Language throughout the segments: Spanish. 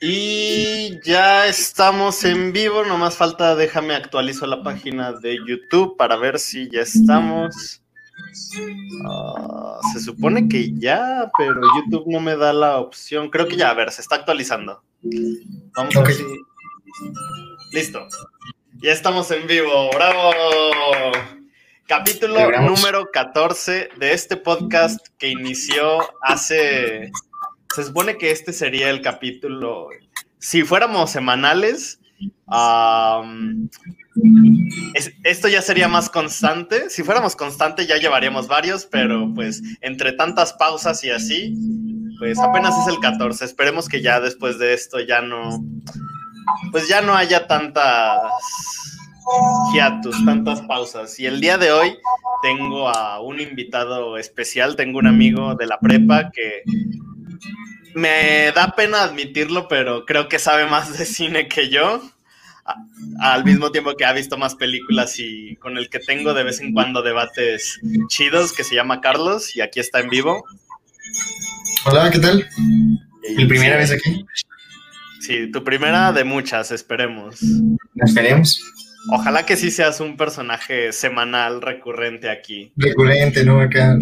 Y ya estamos en vivo, nomás falta, déjame actualizo la página de YouTube para ver si ya estamos. Ah, se supone que ya, pero YouTube no me da la opción. Creo que ya, a ver, se está actualizando. Vamos a ver si. Listo. Ya estamos en vivo. ¡Bravo! Capítulo número 14 de este podcast que inició hace se supone que este sería el capítulo. Si fuéramos semanales, esto ya sería más constante. Si fuéramos constante, ya llevaríamos varios, pero pues entre tantas pausas y así, pues apenas es el 14. Esperemos que ya después de esto ya no. Pues ya no haya tantas hiatus, tantas pausas. Y el día de hoy tengo a un invitado especial, tengo un amigo de la prepa que me da pena admitirlo, pero creo que sabe más de cine que yo. al mismo tiempo que ha visto más películas y con el que tengo de vez en cuando debates chidos, que se llama Carlos y aquí está en vivo. Hola, ¿qué tal? ¿Mi primera vez aquí? Sí, tu primera de muchas, esperemos. Esperemos. Ojalá que sí seas un personaje semanal recurrente aquí. Recurrente, ¿no? Acá.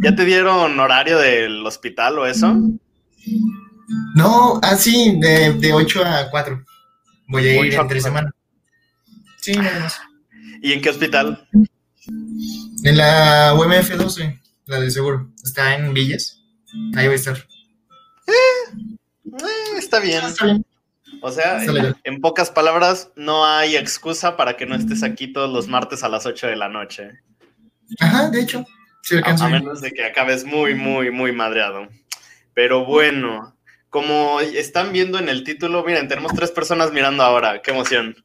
¿Ya te dieron horario del hospital o eso? No, así, ah, de, 8 a 4. Voy a ir entre semana. Sí, nada más. ¿Y en qué hospital? En la UMF 12, la de seguro. Está en Villas. Ahí voy a estar. Eh, eh, está bien. O sea, en, pocas palabras, no hay excusa para que no estés aquí todos los martes a las 8 de la noche. Ajá, de hecho. a menos de que acabes muy, muy, muy madreado. Pero bueno, como están viendo en el título, miren, tenemos tres personas mirando ahora, qué emoción.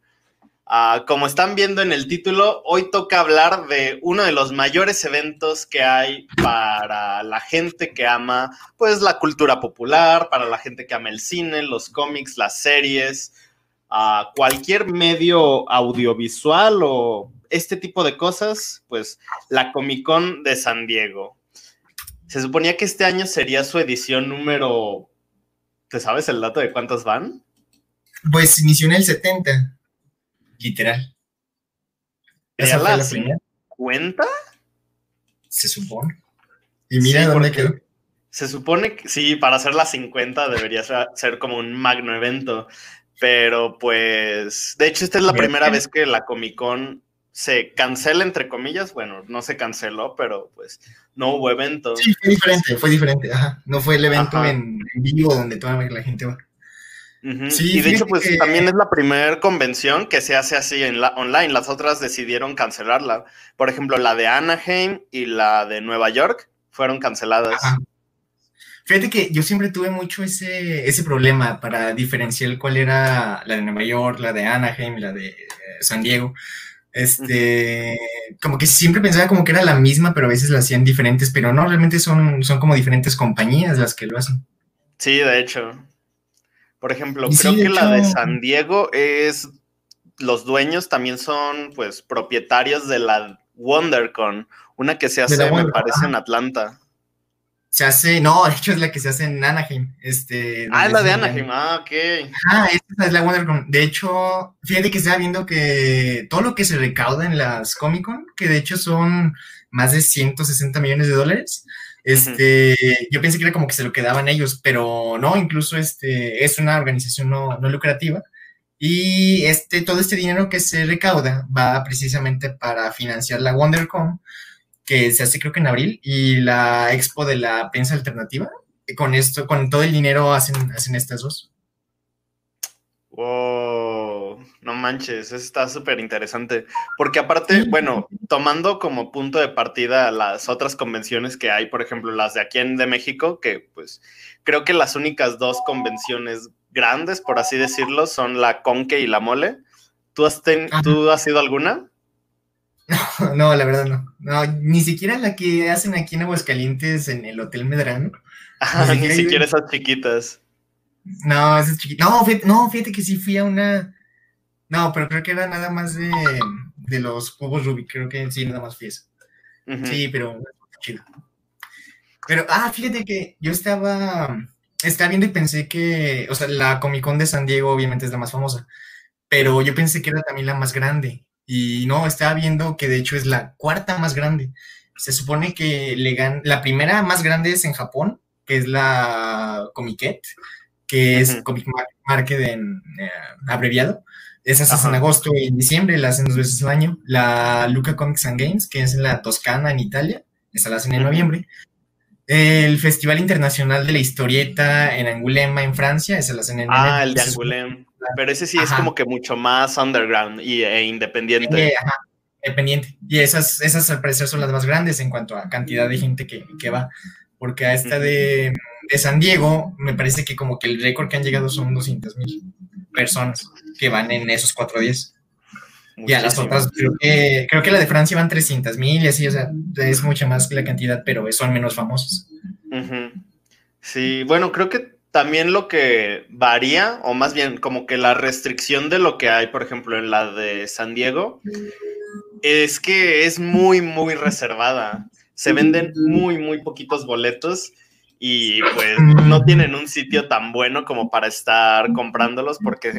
Ah, como están viendo en el título, hoy toca hablar de uno de los mayores eventos que hay para la gente que ama, pues, la cultura popular, para la gente que ama el cine, los cómics, las series, uh, cualquier medio audiovisual o este tipo de cosas, pues, la Comic Con de San Diego. Se suponía que este año sería su edición número. ¿Te sabes el dato de cuántos van? Pues inició en el 70. Literal. ¿Esa fue la, primera? ¿Cuenta? Se supone. Y mira dónde quedó. Se supone que sí, para hacer la 50 debería ser como un magno evento. Pero pues, de hecho, esta es la primera vez que la Comic Con se cancela, entre comillas. Bueno, no se canceló, pero pues no hubo evento. Sí, fue diferente, fue diferente, ajá. No fue el evento en, vivo donde toda la gente va. Sí, y de hecho, pues también es la primera convención que se hace así en la online. Las otras decidieron cancelarla. Por ejemplo, la de Anaheim y la de Nueva York fueron canceladas. Fíjate que yo siempre tuve mucho ese, ese problema para diferenciar cuál era la de Nueva York, la de Anaheim, la de eh, San Diego. Este, como que siempre pensaba como que era la misma, pero a veces la hacían diferentes, pero no, realmente son, son como diferentes compañías las que lo hacen. Sí, de hecho. Por ejemplo, creo que la de San Diego es, los dueños también son pues propietarios de la WonderCon, una que se hace, me parece, en Atlanta. Se hace, no, de hecho es la que se hace en Anaheim. Este, ah, es la de Anaheim, ah, ok. Ah, esta es la WonderCon. De hecho, fíjate que estaba viendo que todo lo que se recauda en las Comic Con, que de hecho son más de 160 millones de dólares, este, yo pensé que era como que se lo quedaban ellos, pero no, incluso este, es una organización no, no lucrativa. Y este, todo este dinero que se recauda va precisamente para financiar la WonderCon que se hace creo que en abril, y la expo de la prensa alternativa. Con esto, con todo el dinero hacen, hacen estas dos. Wow, no manches, eso está súper interesante. Porque aparte, bueno, tomando como punto de partida las otras convenciones que hay, por ejemplo, las de aquí en de México, que pues creo que las únicas dos convenciones grandes, por así decirlo, son la Conque y la Mole. ¿Tú has, ¿tú has ido alguna? No, la verdad no. No, ni siquiera la que hacen aquí en Aguascalientes en el Hotel Medrano. ni, siquiera, esas chiquitas. No, esas chiquitas. No, fíjate, no, fíjate que sí fui a una. No, pero creo que era nada más de, de los cubos Rubik. Creo que sí, nada más fui eso. Sí, pero chido. Pero, ah, fíjate que yo estaba, estaba viendo y pensé que, o sea, la Comic Con de San Diego obviamente es la más famosa, pero yo pensé que era también la más grande. Y no, estaba viendo que de hecho es la cuarta más grande. Se supone que le la primera más grande es en Japón, que es la Comiquet, que es Comic Market en eh, abreviado. Esas es en agosto y en diciembre, la hacen dos veces al año. La Luca Comics and Games, que es en la Toscana, en Italia, esa la hacen en noviembre. El Festival Internacional de la Historieta en Angulema, en Francia, esa la hacen en Ah, el de Angulem. Pero ese sí es como que mucho más underground y, e independiente. Eh, ajá, independiente. Y esas, esas al parecer son las más grandes en cuanto a cantidad de gente que, que va. Porque a esta de, de, San Diego, me parece que como que el récord que han llegado son 200 mil personas que van en esos cuatro días. Y a las otras, creo que, creo que la de Francia van 300 mil y así, o sea, es mucha más la cantidad, pero son menos famosos. Sí, bueno, creo que también lo que varía, o más bien como que la restricción de lo que hay, por ejemplo, en la de San Diego, es que es muy, muy reservada. Se venden muy, muy poquitos boletos y pues no tienen un sitio tan bueno como para estar comprándolos porque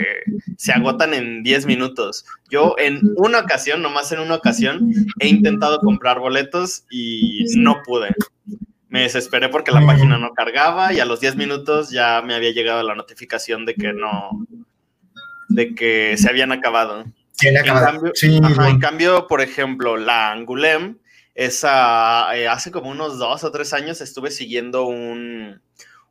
se, agotan en 10 minutos. Yo en una ocasión, nomás en una ocasión, he intentado comprar boletos y no pude me desesperé porque la página no cargaba y a los 10 minutos ya me había llegado la notificación de que no, de que se habían acabado. En cambio, en cambio, por ejemplo, la Angulem, esa, eh, hace como unos dos o tres años estuve siguiendo un,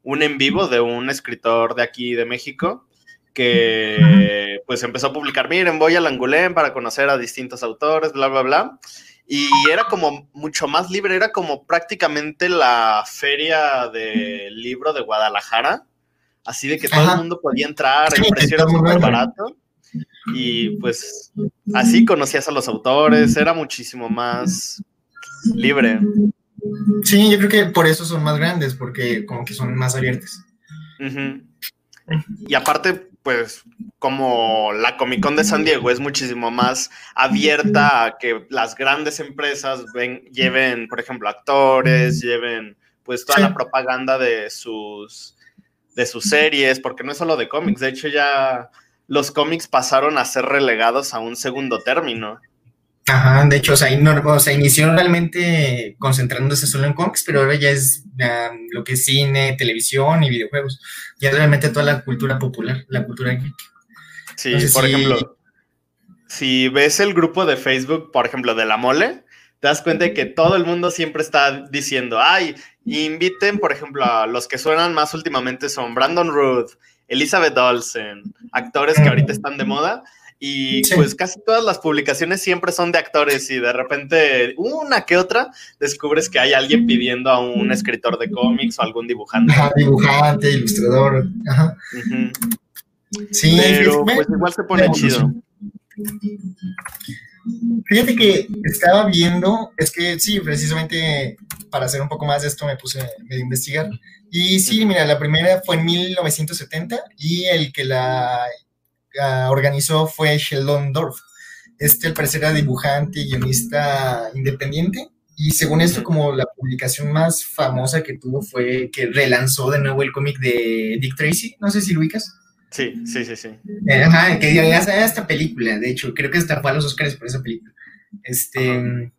un en vivo de un escritor de aquí de México que pues empezó a publicar, miren, voy al Angulem para conocer a distintos autores, bla, bla, bla y era como mucho más libre, era como prácticamente la feria del libro de Guadalajara, así de que todo el mundo podía entrar, el precio era súper barato. Y pues así conocías a los autores, era muchísimo más libre. Sí, yo creo que por eso son más grandes, porque como que son más abiertos. Y aparte, pues como la Comic Con de San Diego es muchísimo más abierta a que las grandes empresas ven, lleven, por ejemplo, actores, lleven pues toda la propaganda de sus de sus series, porque no es solo de cómics, de hecho ya los cómics pasaron a ser relegados a un segundo término. Ajá, de hecho, o sea, inició realmente concentrándose solo en cómics, pero ahora ya es lo que es cine, televisión y videojuegos. Ya realmente toda la cultura popular, la cultura geek. Sí, por ejemplo, si ves el grupo de Facebook, por ejemplo, de la mole, te das cuenta de que todo el mundo siempre está diciendo, ay, inviten, por ejemplo, a los que suenan más últimamente son Brandon Ruth, Elizabeth Olsen, actores que ahorita están de moda y pues casi todas las publicaciones siempre son de actores y de repente una que otra descubres que hay alguien pidiendo a un escritor de cómics o algún dibujante. Ajá, dibujante, ilustrador. Ajá. Sí, pero pues igual se pone chido. Fíjate que estaba viendo, es que sí, precisamente para hacer un poco más de esto me puse a investigar. Y sí, mira, la primera fue en 1970 y el que la organizó fue Sheldon Dorf. Este, al parecer, era dibujante y guionista independiente. Y según esto, como la publicación más famosa que tuvo fue que relanzó de nuevo el cómic de Dick Tracy. No sé si lo ubicas. Sí, sí, sí, sí. Eh, ajá, que ya esta película, de hecho, creo que hasta fue a los Oscars por esa película. Este,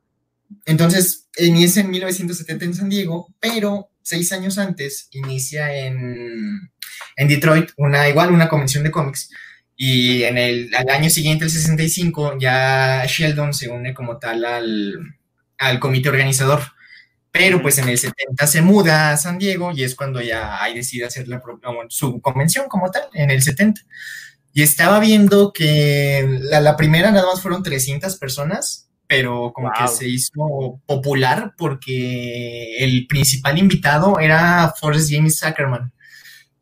entonces, inicia en 1970 en San Diego, pero seis años antes inicia en, en Detroit, una, igual una convención de cómics, y en el al año siguiente, el 65, ya Sheldon se une como tal al, al comité organizador. Pero pues en el 70 se muda a San Diego y es cuando ya ahí decide hacer la, su convención como tal, en el 70. Y estaba viendo que la, la primera nada más fueron 300 personas, pero como que se hizo popular porque el principal invitado era Forrest James Zuckerman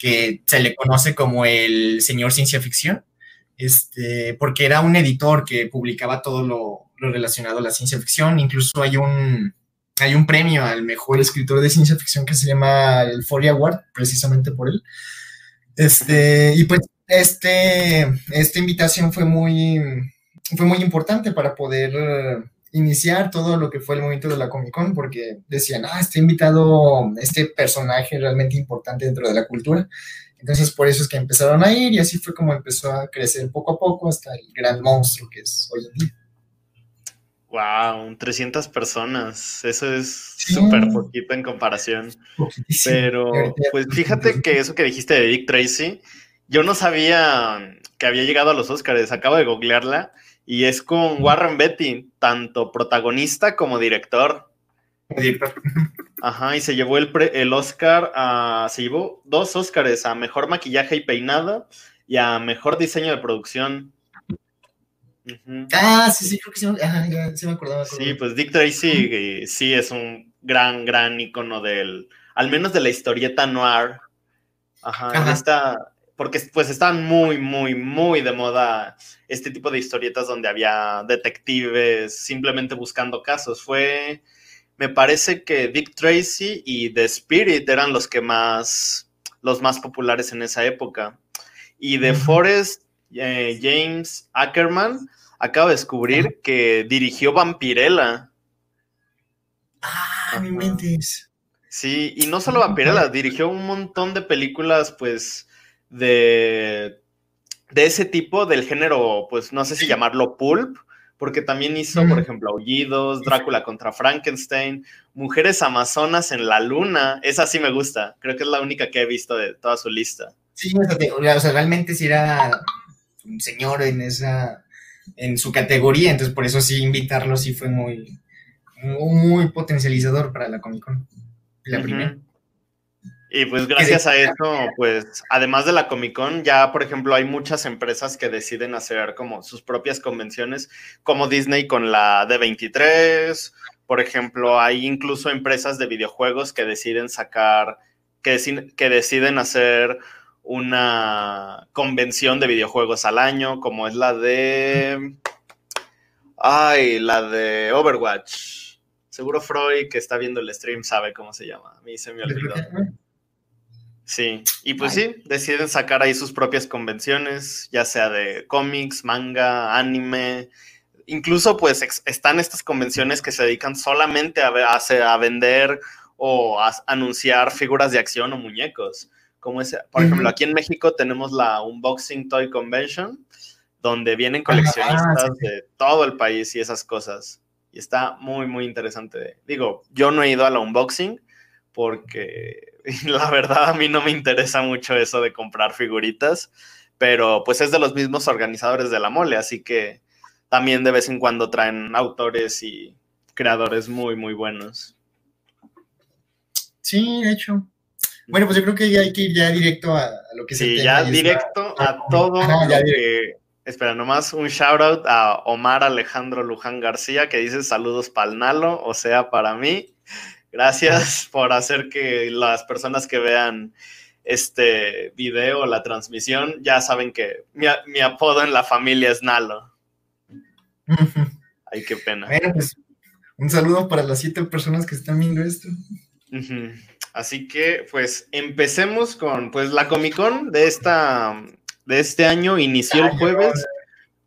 que se le conoce como el señor ciencia ficción, este, porque era un editor que publicaba todo lo, relacionado a la ciencia ficción. Incluso hay un, hay un premio al mejor escritor de ciencia ficción que se llama el Foley Award, precisamente por él. Este, y pues este, esta invitación fue muy, fue muy importante para poder iniciar todo lo que fue el movimiento de la Comic Con, porque decían, ah, está invitado este personaje realmente importante dentro de la cultura. Entonces, por eso es que empezaron a ir y así fue como empezó a crecer poco a poco hasta el gran monstruo que es hoy en día. Wow, 300 personas. Eso es súper poquito en comparación. Pero, pues fíjate que eso que dijiste de Dick Tracy, yo no sabía que había llegado a los Oscars. Acabo de googlearla y es con Warren Beatty, tanto protagonista como director. Director. Ajá, y se llevó el, el Oscar a. Se llevó dos Oscars a mejor maquillaje y peinado y a mejor diseño de producción. Ah, sí, sí, creo que sí, ya, sí me acordaba. Sí, pues Dick Tracy sí es un gran, gran icono del, al menos de la historieta noir. Ajá, porque pues están muy, muy, muy de moda este tipo de historietas donde había detectives simplemente buscando casos. Fue, me parece que Dick Tracy y The Spirit eran los que más, los más populares en esa época. Y de Forest eh, James Ackerman acaba de descubrir que dirigió Vampirella. Ah, mi mentes. Sí, y no solo Vampirella, dirigió un montón de películas, pues, de, de ese tipo, del género, pues, no sé si llamarlo pulp, porque también hizo, por ejemplo, Aullidos, Drácula contra Frankenstein, Mujeres Amazonas en la Luna, esa sí me gusta, creo que es la única que he visto de toda su lista. Sí, o sea, realmente sí era un señor en esa, en su categoría, entonces por eso sí invitarlo sí fue muy, muy, potencializador para la Comic Con, la primera. Y pues gracias a eso, pues además de la Comic Con, ya por ejemplo hay muchas empresas que deciden hacer como sus propias convenciones, como Disney con la D23, por ejemplo, hay incluso empresas de videojuegos que deciden sacar, que, que deciden hacer una convención de videojuegos al año, como es la de. Ay, la de Overwatch. Seguro Freud, que está viendo el stream, sabe cómo se llama. A mí se me olvidó. Sí, y pues sí, deciden sacar ahí sus propias convenciones, ya sea de cómics, manga, anime. Incluso pues están estas convenciones que se dedican solamente a, a, a vender o a anunciar figuras de acción o muñecos como es, por ejemplo, aquí en México tenemos la Unboxing Toy Convention, donde vienen coleccionistas de todo el país y esas cosas. Y está muy, muy interesante. Digo, yo no he ido a la unboxing porque la verdad a mí no me interesa mucho eso de comprar figuritas, pero pues es de los mismos organizadores de la mole, así que también de vez en cuando traen autores y creadores muy, muy buenos. Sí, de hecho, bueno, pues yo creo que ya hay que ir ya directo a, lo que sí, ya directo a todo Espera, nomás un shout out a Omar Alejandro Luján García que dice saludos para el Nalo, o sea, para mí. Gracias por hacer que las personas que vean este video, la transmisión, ya saben que mi, apodo en la familia es Nalo. Ay, qué pena. Bueno, pues un saludo para las siete personas que están viendo esto. Así que, pues, empecemos con, pues, la Comic Con de esta, de este año inició el jueves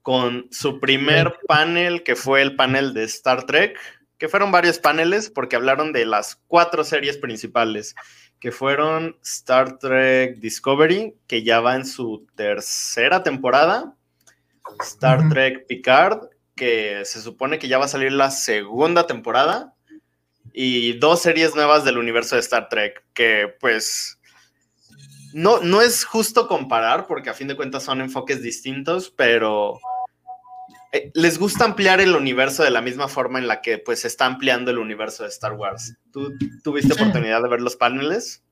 con su primer panel, que fue el panel de Star Trek, que fueron varios paneles porque hablaron de las cuatro series principales, que fueron Star Trek Discovery, que ya va en su tercera temporada, Star Trek Picard, que se supone que ya va a salir la segunda temporada, y dos series nuevas del universo de Star Trek, que pues no, no es justo comparar porque a fin de cuentas son enfoques distintos, pero eh, les gusta ampliar el universo de la misma forma en la que pues se está ampliando el universo de Star Wars. ¿Tú tuviste oportunidad de ver los paneles?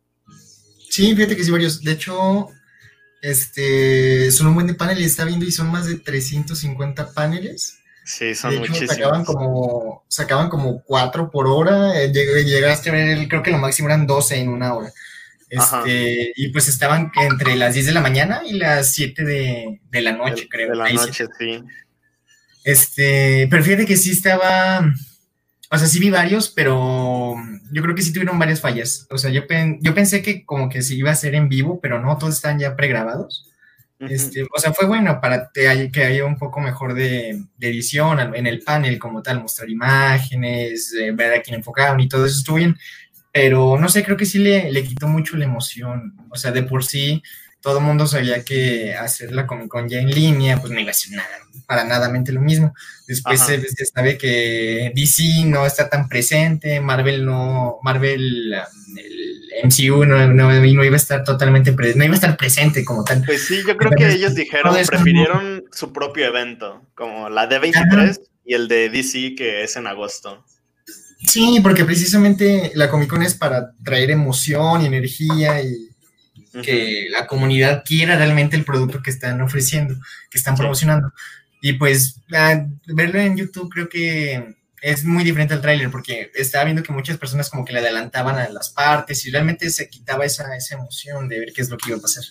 Sí, fíjate que sí, varios. De hecho, este, son un buen de paneles, está viendo y son más de 350 paneles. Sí, son muchísimos. Sacaban como, sacaban como cuatro por hora. Eh, llegaste a ver, creo que lo máximo eran 12 en una hora. Este, y pues estaban entre las 10 de la mañana y las 7 de, la noche, creo. De la noche, sí. Este, pero fíjate que sí estaba. O sea, sí vi varios, pero yo creo que sí tuvieron varias fallas. O sea, yo, yo pensé que como que sí iba a ser en vivo, pero no, todos están ya pregrabados. Este, o sea, fue bueno para que haya un poco mejor de, edición en el panel como tal, mostrar imágenes, eh, ver a quién enfocaban y todo eso estuvo bien. Pero no sé, creo que sí le, le quitó mucho la emoción. O sea, de por sí todo el mundo sabía que hacer la Comic Con ya en línea, pues no iba a ser nada, para nada lo mismo. Después se, sabe que DC no está tan presente, Marvel no, Marvel, el MCU no, no, iba a estar totalmente presente, no iba a estar presente como tal. Pues sí, yo creo que ellos dijeron, prefirieron su propio evento, como la D23 y el de DC que es en agosto. Sí, porque precisamente la Comic Con es para traer emoción y energía y que la comunidad quiera realmente el producto que están ofreciendo, que están promocionando. Y pues verlo en YouTube creo que es muy diferente al tráiler porque estaba viendo que muchas personas como que le adelantaban a las partes y realmente se quitaba esa, esa emoción de ver qué es lo que iba a pasar.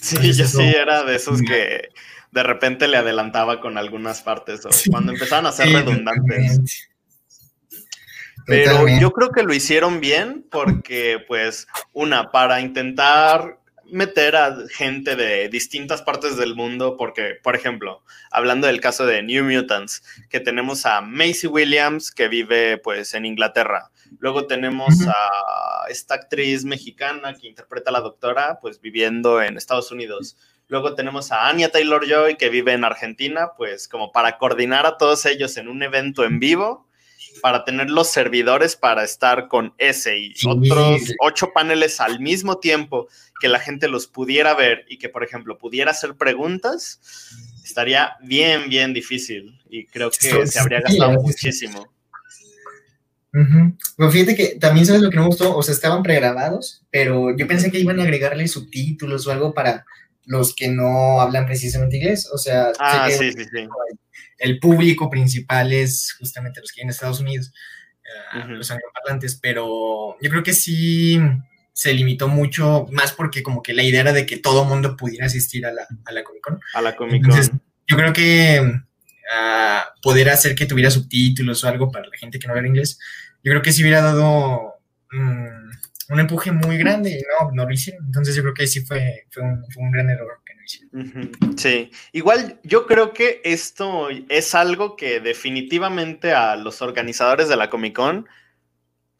Sí, yo sí era de esos que de repente le adelantaba con algunas partes o cuando empezaban a ser redundantes. Pero yo creo que lo hicieron bien porque, pues, una, para intentar meter a gente de distintas partes del mundo, porque, por ejemplo, hablando del caso de New Mutants, que tenemos a Macy Williams, que vive pues en Inglaterra. Luego tenemos a esta actriz mexicana que interpreta a la doctora, pues viviendo en Estados Unidos. Luego tenemos a Anya Taylor Joy, que vive en Argentina, pues como para coordinar a todos ellos en un evento en vivo para tener los servidores para estar con ese y otros ocho paneles al mismo tiempo, que la gente los pudiera ver y que, por ejemplo, pudiera hacer preguntas, estaría bien, bien difícil. Y creo que se habría gastado muchísimo. fíjate que también sabes lo que no me gustó, o sea, estaban pregrabados, pero yo pensé que iban a agregarle subtítulos o algo para los que no hablan precisamente inglés, o sea, ah, sí, sí, sí el público principal es justamente los que hay en Estados Unidos, eh, los angloparlantes, pero yo creo que sí se limitó mucho, más porque como que la idea era de que todo mundo pudiera asistir a la, a la Comic Con. A la Comic Con. yo creo que ah, poder hacer que tuviera subtítulos o algo para la gente que no habla inglés, yo creo que sí hubiera dado mm, un empuje muy grande y no, no lo hicieron. Entonces yo creo que sí fue, fue, un, fue un gran error. Sí, igual yo creo que esto es algo que definitivamente a los organizadores de la Comic Con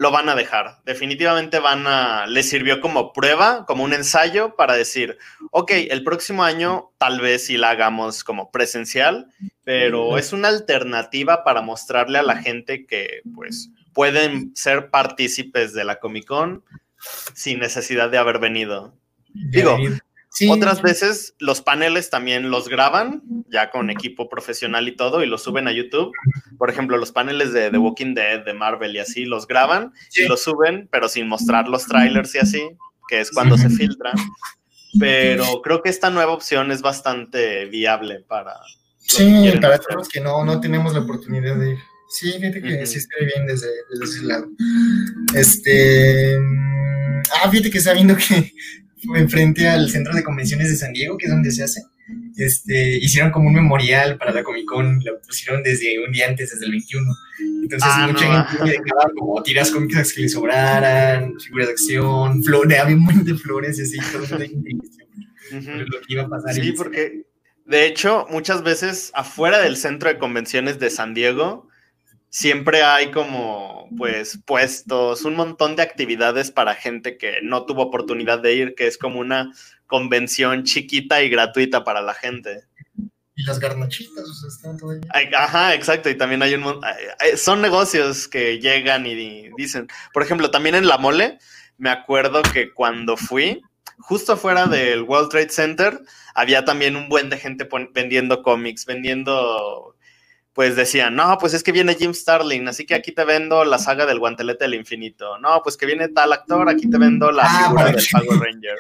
lo van a dejar. Definitivamente van a, les sirvió como prueba, como un ensayo para decir, ok, el próximo año tal vez si la hagamos como presencial, pero es una alternativa para mostrarle a la gente que pues pueden ser partícipes de la Comic Con sin necesidad de haber venido. Digo, otras veces los paneles también los graban, ya con equipo profesional y todo, y los suben a YouTube. Por ejemplo, los paneles de The Walking Dead, de Marvel y así, los graban y los suben, pero sin mostrar los trailers y así, que es cuando se filtran. Pero creo que esta nueva opción es bastante viable para... Sí, para todos que no, no tenemos la oportunidad de ir. Sí, fíjate que sí estoy bien desde, desde ese lado. Este... Mm, ah, fíjate que está viendo que enfrente al centro de convenciones de San Diego, que es donde se hace. Este, hicieron como un memorial para la Comic Con, lo pusieron desde un día antes, desde el 21. Entonces, ah, mucha gente dejaba como tiras cómicas que le sobraran, figuras de acción, flores, había un montón de flores y así, todo de lo que iba a pasar. Sí, porque de hecho, muchas veces afuera del centro de convenciones de San Diego, siempre hay como, pues, puestos, un montón de actividades para gente que no tuvo oportunidad de ir, que es como una convención chiquita y gratuita para la gente. Y las garnachitas, o sea, están todo Ajá, exacto, y también hay un... Son negocios que llegan y dicen, por ejemplo, también en La Mole, me acuerdo que cuando fui, justo afuera del World Trade Center, había también un buen de gente vendiendo cómics, vendiendo pues decían, no, pues es que viene Jim Starlin, así que aquí te vendo la saga del guantelete del infinito. No, pues que viene tal actor, aquí te vendo la ah, figura del Power Ranger.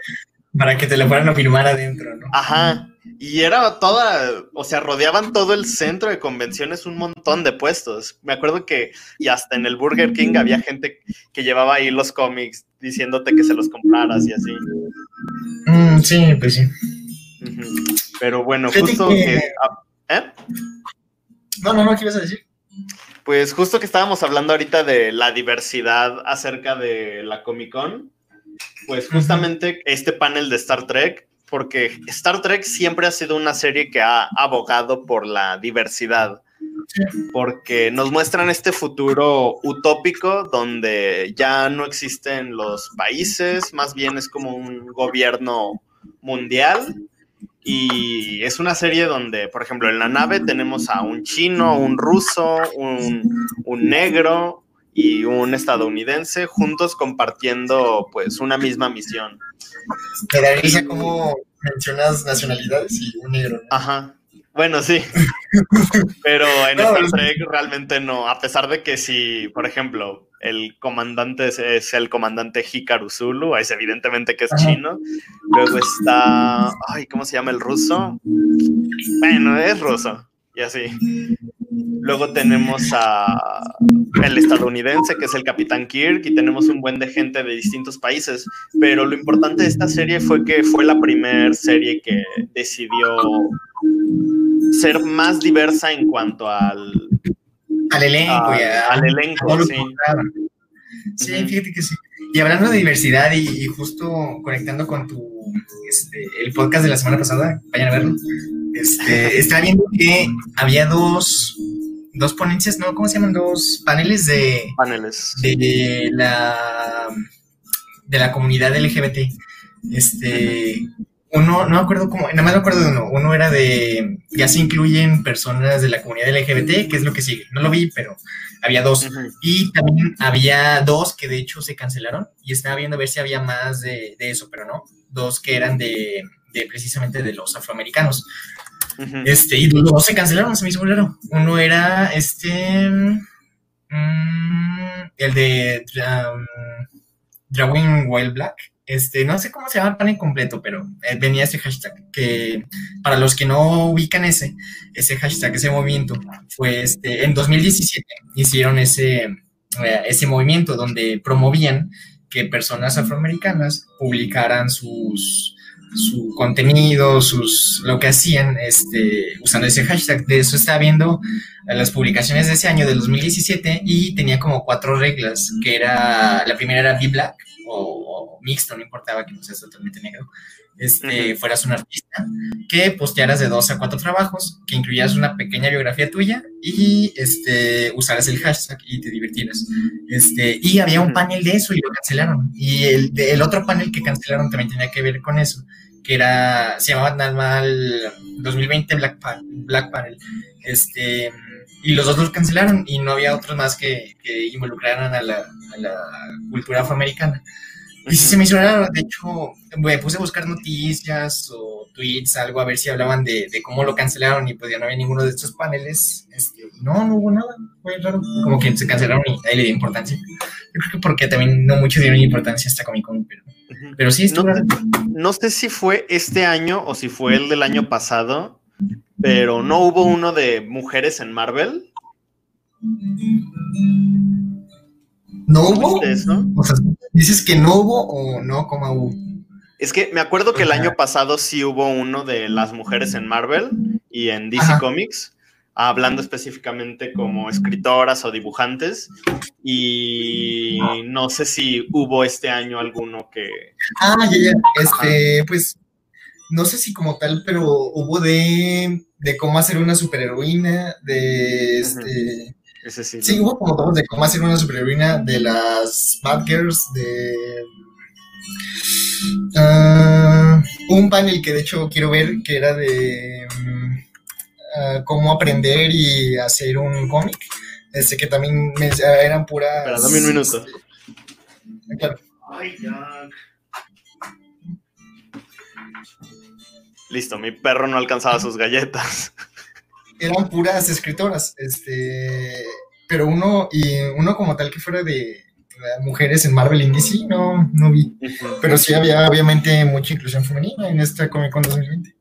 Para que te la fueran a firmar adentro, ¿no? Ajá. Y era toda, o sea, rodeaban todo el centro de convenciones un montón de puestos. Me acuerdo que, y hasta en el Burger King había gente que llevaba ahí los cómics diciéndote que se los compraras y así. Mm, sí, pues sí. Pero bueno, justo que... Ah, ¿Eh? No, no, no, ¿qué ibas a decir? Pues justo que estábamos hablando ahorita de la diversidad acerca de la Comic Con, pues justamente este panel de Star Trek porque Star Trek siempre ha sido una serie que ha abogado por la diversidad, porque nos muestran este futuro utópico donde ya no existen los países, más bien es como un gobierno mundial. Y es una serie donde, por ejemplo, en la nave tenemos a un chino, un ruso, un, un negro, y un estadounidense juntos compartiendo pues una misma misión. Me da risa cómo mencionas nacionalidades y un negro. Ajá. Bueno, sí. Pero en Star Trek realmente no. A pesar de que si, por ejemplo, el comandante es, el comandante Hikaru Zulu, es evidentemente que es chino. Luego está. Ay, ¿cómo se llama el ruso? Bueno, es ruso. Y así. Luego tenemos a el estadounidense, que es el Capitán Kirk, y tenemos un buen de gente de distintos países. Pero lo importante de esta serie fue que fue la primera serie que decidió ser más diversa en cuanto al... Al elenco, Al elenco, sí. Sí, fíjate que sí. Y hablando de diversidad y, justo conectando con tu, este, el podcast de la semana pasada, vayan a verlo, este, estaba viendo que había dos, dos ponencias, ¿no? ¿Cómo se llaman? Dos paneles de... Paneles. De la, de la comunidad LGBT. Este, uno, no me acuerdo cómo, nada más me acuerdo de uno. Uno era de, ya se incluyen personas de la comunidad LGBT, que es lo que sigue. No lo vi, pero había dos. Y también había dos que de hecho se cancelaron y estaba viendo a ver si había más de, eso, pero no. Dos que eran de, de precisamente de los afroamericanos. Este, y los dos se cancelaron, se me hizo raro. Uno era este. Mm, el de um, Drawing Wild Black. Este, no sé cómo se llama el panel completo, pero eh, venía ese hashtag que para los que no ubican ese, ese hashtag, ese movimiento, fue este, en 2017 hicieron ese, eh, ese movimiento donde promovían que personas afroamericanas publicaran sus, su contenido, sus, lo que hacían, este, usando ese hashtag. De eso estaba viendo las publicaciones de ese año, del 2017, y tenía como cuatro reglas, que era, la primera era Be Black, o, mixto, no importaba que no seas totalmente negro, este, fueras un artista, que postearas de dos a cuatro trabajos, que incluyeras una pequeña biografía tuya y este, usaras el hashtag y te divirtieras. Este, y había un panel de eso y lo cancelaron. Y el, el otro panel que cancelaron también tenía que ver con eso que era, se llamaba nada mal 2020 Black, Black Panel, este, y los dos los cancelaron y no había otros más que, que involucraran a la, a la, cultura afroamericana. Y sí se me hizo raro, de hecho, me puse a buscar noticias o tweets, algo, a ver si hablaban de, de cómo lo cancelaron y pues ya no había ninguno de estos paneles. Este, no, no hubo nada, fue raro, como que se cancelaron y ahí le di importancia. Yo creo que porque también no muchos dieron importancia a esta Comic Con, pero pero sí, no, no, sé si fue este año o si fue el del año pasado, pero no hubo uno de mujeres en Marvel. ¿No hubo? Eso? O sea, ¿dices que no hubo o no como hubo? Es que me acuerdo que el año pasado sí hubo uno de las mujeres en Marvel y en DC Comics, hablando específicamente como escritoras o dibujantes. Y no sé si hubo este año alguno que. Ah, ya, ya. Este, pues no sé si como tal, pero hubo de, de cómo hacer una superheroína, de este. Ese sí. Sí, hubo como todos de cómo hacer una superheroína, de las Bad Girls, de. Uh, un panel que de hecho quiero ver que era de. Mm, Ah, cómo aprender y hacer un cómic. Este que también eran puras. Espera, dame un minuto. Claro. Listo, mi perro no alcanzaba sus galletas. Eran puras escritoras, este, pero uno y uno como tal que fuera de mujeres en Marvel y DC, no, no vi. Pero sí había obviamente mucha inclusión femenina en esta Comic Con 2020.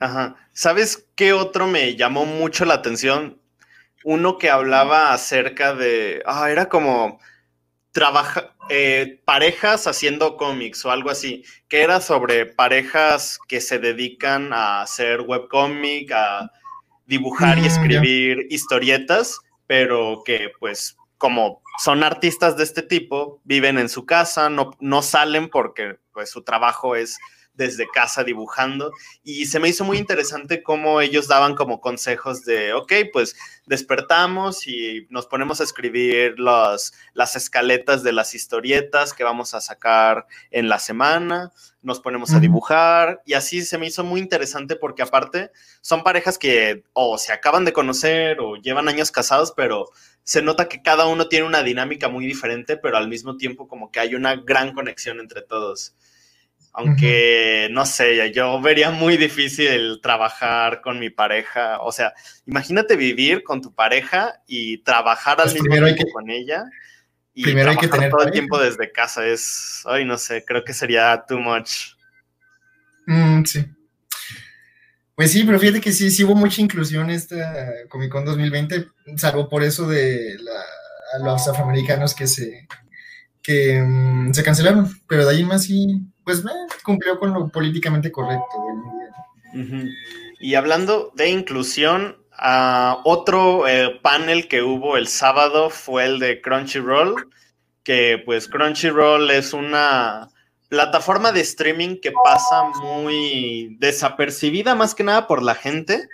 Ajá. ¿Sabes qué otro me llamó mucho la atención? Uno que hablaba acerca de. Ah, era como. Trabaja, eh, parejas haciendo cómics o algo así, que era sobre parejas que se dedican a hacer webcómic, a dibujar y mm, escribir historietas, pero que pues como son artistas de este tipo, viven en su casa, no, no salen porque pues su trabajo es desde casa dibujando y se me hizo muy interesante cómo ellos daban como consejos de, ok, pues despertamos y nos ponemos a escribir las escaletas de las historietas que vamos a sacar en la semana, nos ponemos a dibujar y así se me hizo muy interesante porque aparte son parejas que o se acaban de conocer o llevan años casados, pero se nota que cada uno tiene una dinámica muy diferente, pero al mismo tiempo como que hay una gran conexión entre todos. Aunque, no sé, yo vería muy difícil trabajar con mi pareja. O sea, imagínate vivir con tu pareja y trabajar al pues mismo tiempo con ella. Y primero hay que tener todo el tiempo desde casa. Es, ay, no sé, creo que sería too much. Mm, sí. Pues sí, pero fíjate que sí, sí hubo mucha inclusión esta Comic Con 2020, salvo por eso de los afroamericanos que se, que, mm, se cancelaron. Pero de ahí más sí, pues cumplió con lo políticamente correcto. Y hablando de inclusión, uh, otro eh, panel que hubo el sábado fue el de Crunchyroll, que pues Crunchyroll es una plataforma de streaming que pasa muy desapercibida más que nada por la gente,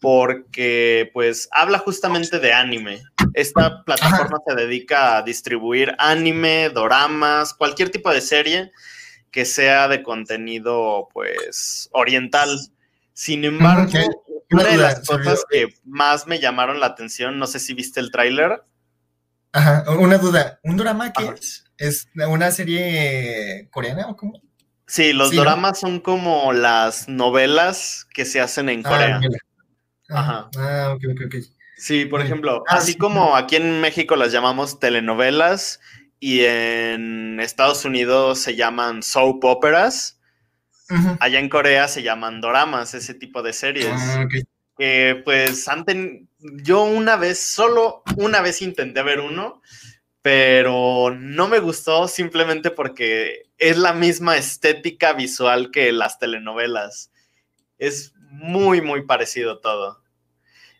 porque pues habla justamente de anime. Esta plataforma se dedica a distribuir anime, doramas, cualquier tipo de serie que sea de contenido, pues, oriental. Sin embargo, una de las cosas que más me llamaron la atención, no sé si viste el tráiler. Ajá, una duda. ¿Un drama qué es? ¿Es una serie coreana o cómo? Sí, los dramas son como las novelas que se hacen en ah, Corea. Ajá. Ah, ok, ok, ok. Sí, por ejemplo, ah, así como aquí en México las llamamos telenovelas, y en Estados Unidos se llaman soap operas. Allá en Corea se llaman doramas, ese tipo de series. Ah, que pues antes, yo una vez, solo una vez intenté ver uno, pero no me gustó simplemente porque es la misma estética visual que las telenovelas. Es muy, muy parecido todo.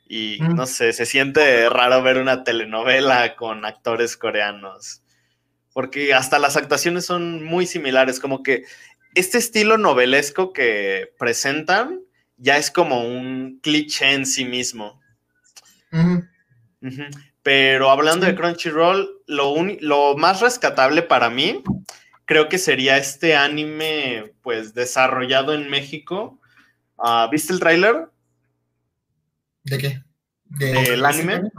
Y mm. no sé, se siente raro ver una telenovela con actores coreanos porque hasta las actuaciones son muy similares, como que este estilo novelesco que presentan ya es como un cliché en sí mismo. Pero hablando de Crunchyroll, lo, lo más rescatable para mí creo que sería este anime pues desarrollado en México. Ah, ¿Viste el tráiler? ¿De qué? ¿Del anime?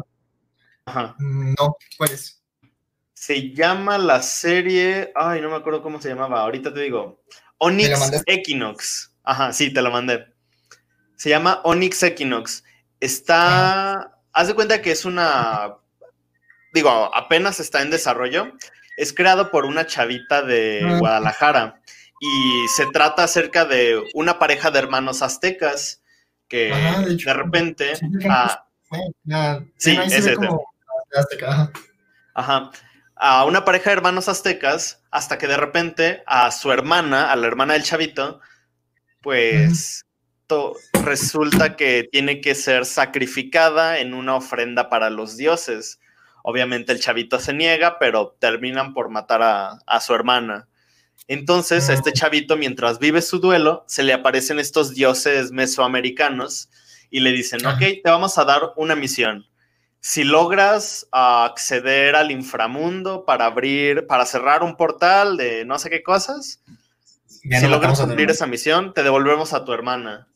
Ajá. No, ¿cuál es? Se llama la serie. Ay, no me acuerdo cómo se llamaba. Ahorita te digo. Onyx Equinox. Ajá, sí, te lo mandé. Se llama Onyx Equinox. Está. Haz de cuenta que es una. Digo, apenas está en desarrollo. Es creado por una chavita de ah. Guadalajara. Y se trata acerca de una pareja de hermanos aztecas que de, repente. sí, es este. Ajá a una pareja de hermanos aztecas hasta que de repente a su hermana, a la hermana del chavito, pues resulta que tiene que ser sacrificada en una ofrenda para los dioses. Obviamente el chavito se niega, pero terminan por matar a, su hermana. Entonces, a este chavito, mientras vive su duelo, se le aparecen estos dioses mesoamericanos y le dicen, ok, te vamos a dar una misión si logras acceder al inframundo para abrir, para cerrar un portal de no sé qué cosas, si logras cumplir esa misión, te devolvemos a tu hermana.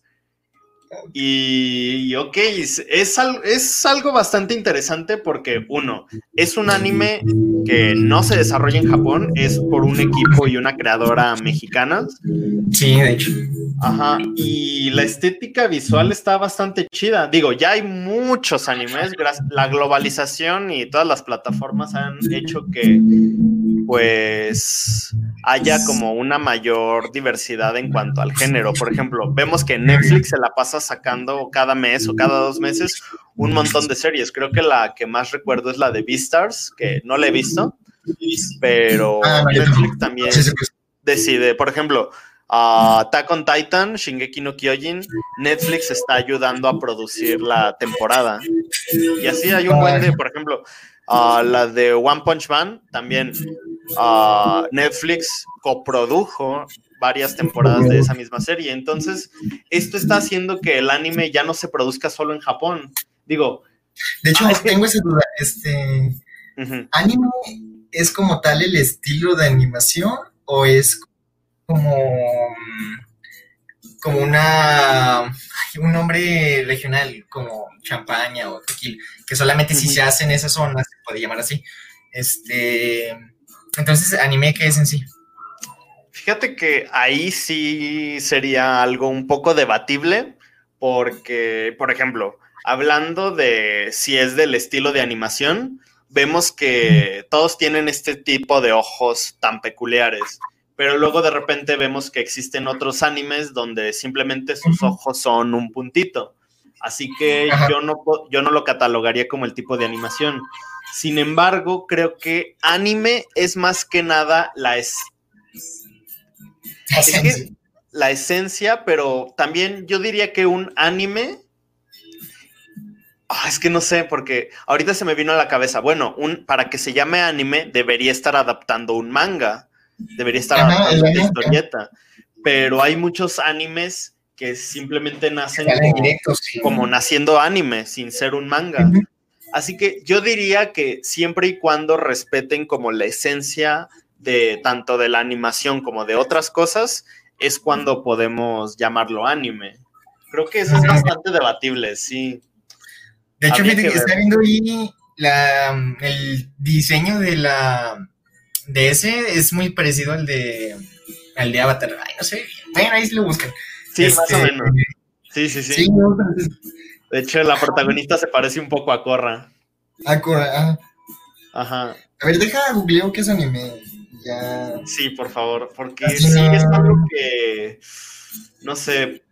Y, ok, es, es algo bastante interesante porque, uno, es un anime que no se desarrolla en Japón, es por un equipo y una creadora mexicana. Sí, de hecho. Ajá, y la estética visual está bastante chida. Digo, ya hay muchos animes, la globalización y todas las plataformas han hecho que, pues, haya como una mayor diversidad en cuanto al género. Por ejemplo, vemos que Netflix se la pasa sacando cada mes o cada dos meses un montón de series. Creo que la que más recuerdo es la de Beastars, que no la he visto, pero ah, Netflix también decide, por ejemplo, uh, Attack on Titan, Shingeki no Kyojin, Netflix está ayudando a producir la temporada. Y así hay un buen de, por ejemplo, la de One Punch Man, también Netflix coprodujo varias temporadas de esa misma serie. Entonces, esto está haciendo que el anime ya no se produzca solo en Japón. Digo. De hecho, ah, tengo esa duda. Este. ¿Anime es como tal el estilo de animación o es como. como una. un nombre regional, como champaña o tequila, que solamente si se hace en esa zona se puede llamar así. Este. Entonces, ¿anime qué es en sí? Fíjate que ahí sí sería algo un poco debatible, porque, por ejemplo, hablando de si es del estilo de animación, vemos que todos tienen este tipo de ojos tan peculiares, pero luego de repente vemos que existen otros animes donde simplemente sus ojos son un puntito. Así que yo no, yo no lo catalogaría como el tipo de animación. Sin embargo, creo que anime es más que nada la, la esencia. pero también yo diría que un anime. Ah, es que no sé, porque ahorita se me vino a la cabeza. Bueno, un, para que se llame anime, debería estar adaptando un manga. Debería estar adaptando una historieta. Pero hay muchos animes que simplemente nacen como, naciendo anime, sin ser un manga. Así que yo diría que siempre y cuando respeten como la esencia de tanto de la animación como de otras cosas, es cuando podemos llamarlo anime. Creo que eso es bastante debatible, sí. De hecho, fíjate que, está viendo ahí el diseño de la de ese es muy parecido al de al de Avatar. Ay, no sé. Bueno, ahí se lo buscan. Sí, más o este, menos. Sí, sí, sí. de hecho, la protagonista se parece un poco a Korra. A Korra, ajá. A ver, deja googleo qué es anime. Sí, por favor, porque sí es algo que, no sé,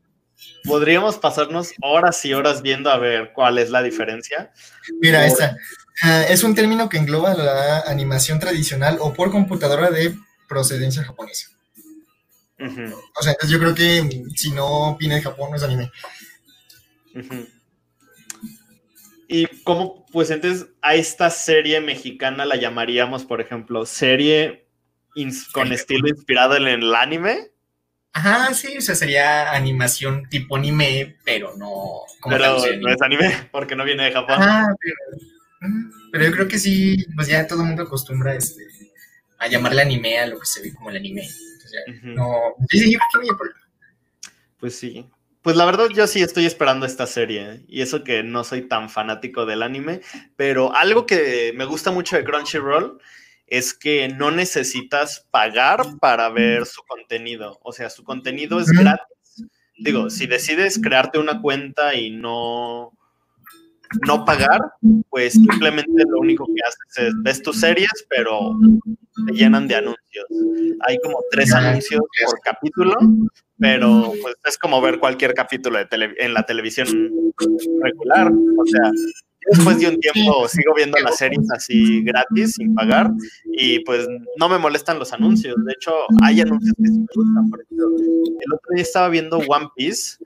podríamos pasarnos horas y horas viendo a ver cuál es la diferencia. Mira, esa. Ah, es un término que engloba la animación tradicional o por computadora de procedencia japonesa. O sea, entonces yo creo que si no viene de Japón no es anime. Y cómo, pues entonces a esta serie mexicana la llamaríamos, por ejemplo, serie con estilo inspirado en el anime. Ajá, sí, o sea, sería animación tipo anime, pero no. pero no es anime, porque no viene de Japón. pero, yo creo que sí, pues ya todo el mundo acostumbra este, a llamarle anime a lo que se ve como el anime. no. Sí, Pues sí. Pues la verdad yo sí estoy esperando esta serie y eso que no soy tan fanático del anime, pero algo que me gusta mucho de Crunchyroll es que no necesitas pagar para ver su contenido. O sea, su contenido es gratis. Digo, si decides crearte una cuenta y no, no pagar, pues simplemente lo único que haces es ves tus series, pero te llenan de anuncios. Hay como tres anuncios por capítulo, pero pues es como ver cualquier capítulo de en la televisión regular. O sea, después de un tiempo sigo viendo las series así gratis, sin pagar, y pues no me molestan los anuncios. De hecho, hay anuncios que sí me gustan. Por el otro día estaba viendo One Piece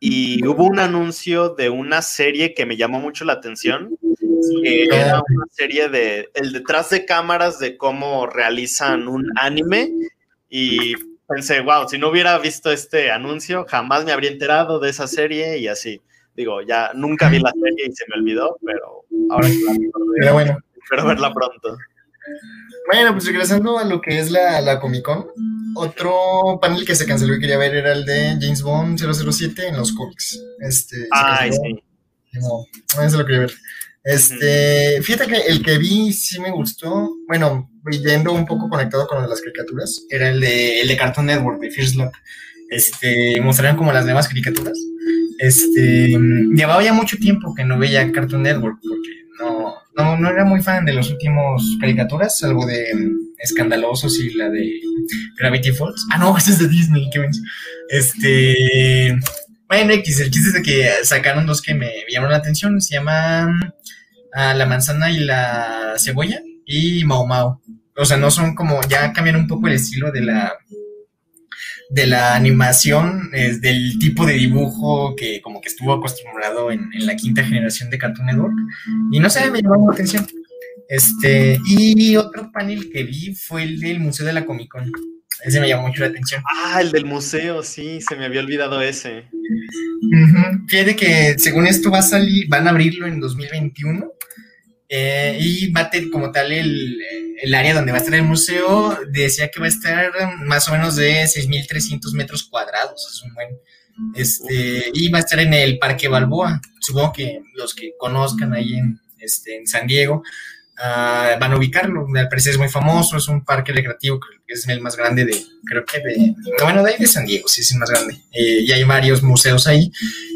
y hubo un anuncio de una serie que me llamó mucho la atención, que era una serie de el detrás de cámaras de cómo realizan un anime y pensé, wow, si no hubiera visto este anuncio, jamás me habría enterado de esa serie y así. Digo, ya nunca vi la serie y se me olvidó, pero ahora sí la bueno. espero verla pronto. Bueno, pues regresando a lo que es la, la Comic Con, otro panel que se canceló y quería ver era el de James Bond 007 en los cómics. Este, Ay, sí. No, no se lo quería ver. Este, fíjate que el que vi sí me gustó, bueno, yendo un poco conectado con las caricaturas, era el de, el de Cartoon Network, de First Look. Este, mostraron como las nuevas caricaturas este, llevaba ya mucho tiempo que no veía Cartoon Network porque no, no, no era muy fan de los últimos caricaturas, salvo de Escandalosos y la de Gravity Falls. Ah, no, esa es de Disney, qué Este, bueno, X, el chiste es de que sacaron dos que me llamaron la atención, se llaman ah, La manzana y la cebolla y Mao Mao. O sea, no son como, ya cambiaron un poco el estilo de la de la animación, es del tipo de dibujo que como que estuvo acostumbrado en, la quinta generación de Cartoon Network. Y no sé, me llamó la atención. Este, y otro panel que vi fue el del Museo de la Comic Con. Ese me llamó mucho la atención. Ah, el del museo, sí, se me había olvidado ese. Fíjate que según esto va a salir, van a abrirlo en 2021 eh, y tener como tal el, el, área donde va a estar el museo, decía que va a estar más o menos de 6.300 metros cuadrados, es un buen, este, y va a estar en el Parque Balboa, supongo que los que conozcan ahí en, este, en San Diego, uh, van a ubicarlo, al parecer es muy famoso, es un parque recreativo que es el más grande de, creo que de, bueno, de ahí de San Diego, sí, es el más grande, eh, y hay varios museos ahí,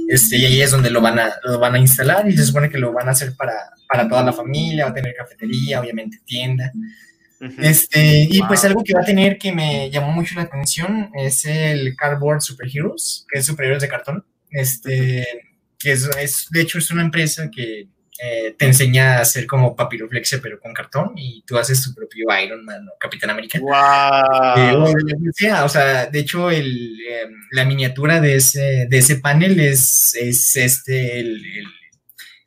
este, y ahí es donde lo van, a, lo van a instalar y se supone que lo van a hacer para, para toda la familia, va a tener cafetería, obviamente tienda. Este, y pues algo que va a tener que me llamó mucho la atención es el Cardboard Superheroes, que es superhéroes de cartón. Este, que es, es, de hecho, es una empresa que eh, te enseña a hacer como papiroflexia, pero con cartón, y tú haces tu propio Iron Man o Capitán América. ¡Wow! Eh, o sea, de hecho, el, eh, la miniatura de ese, de ese panel es, es este, el, el,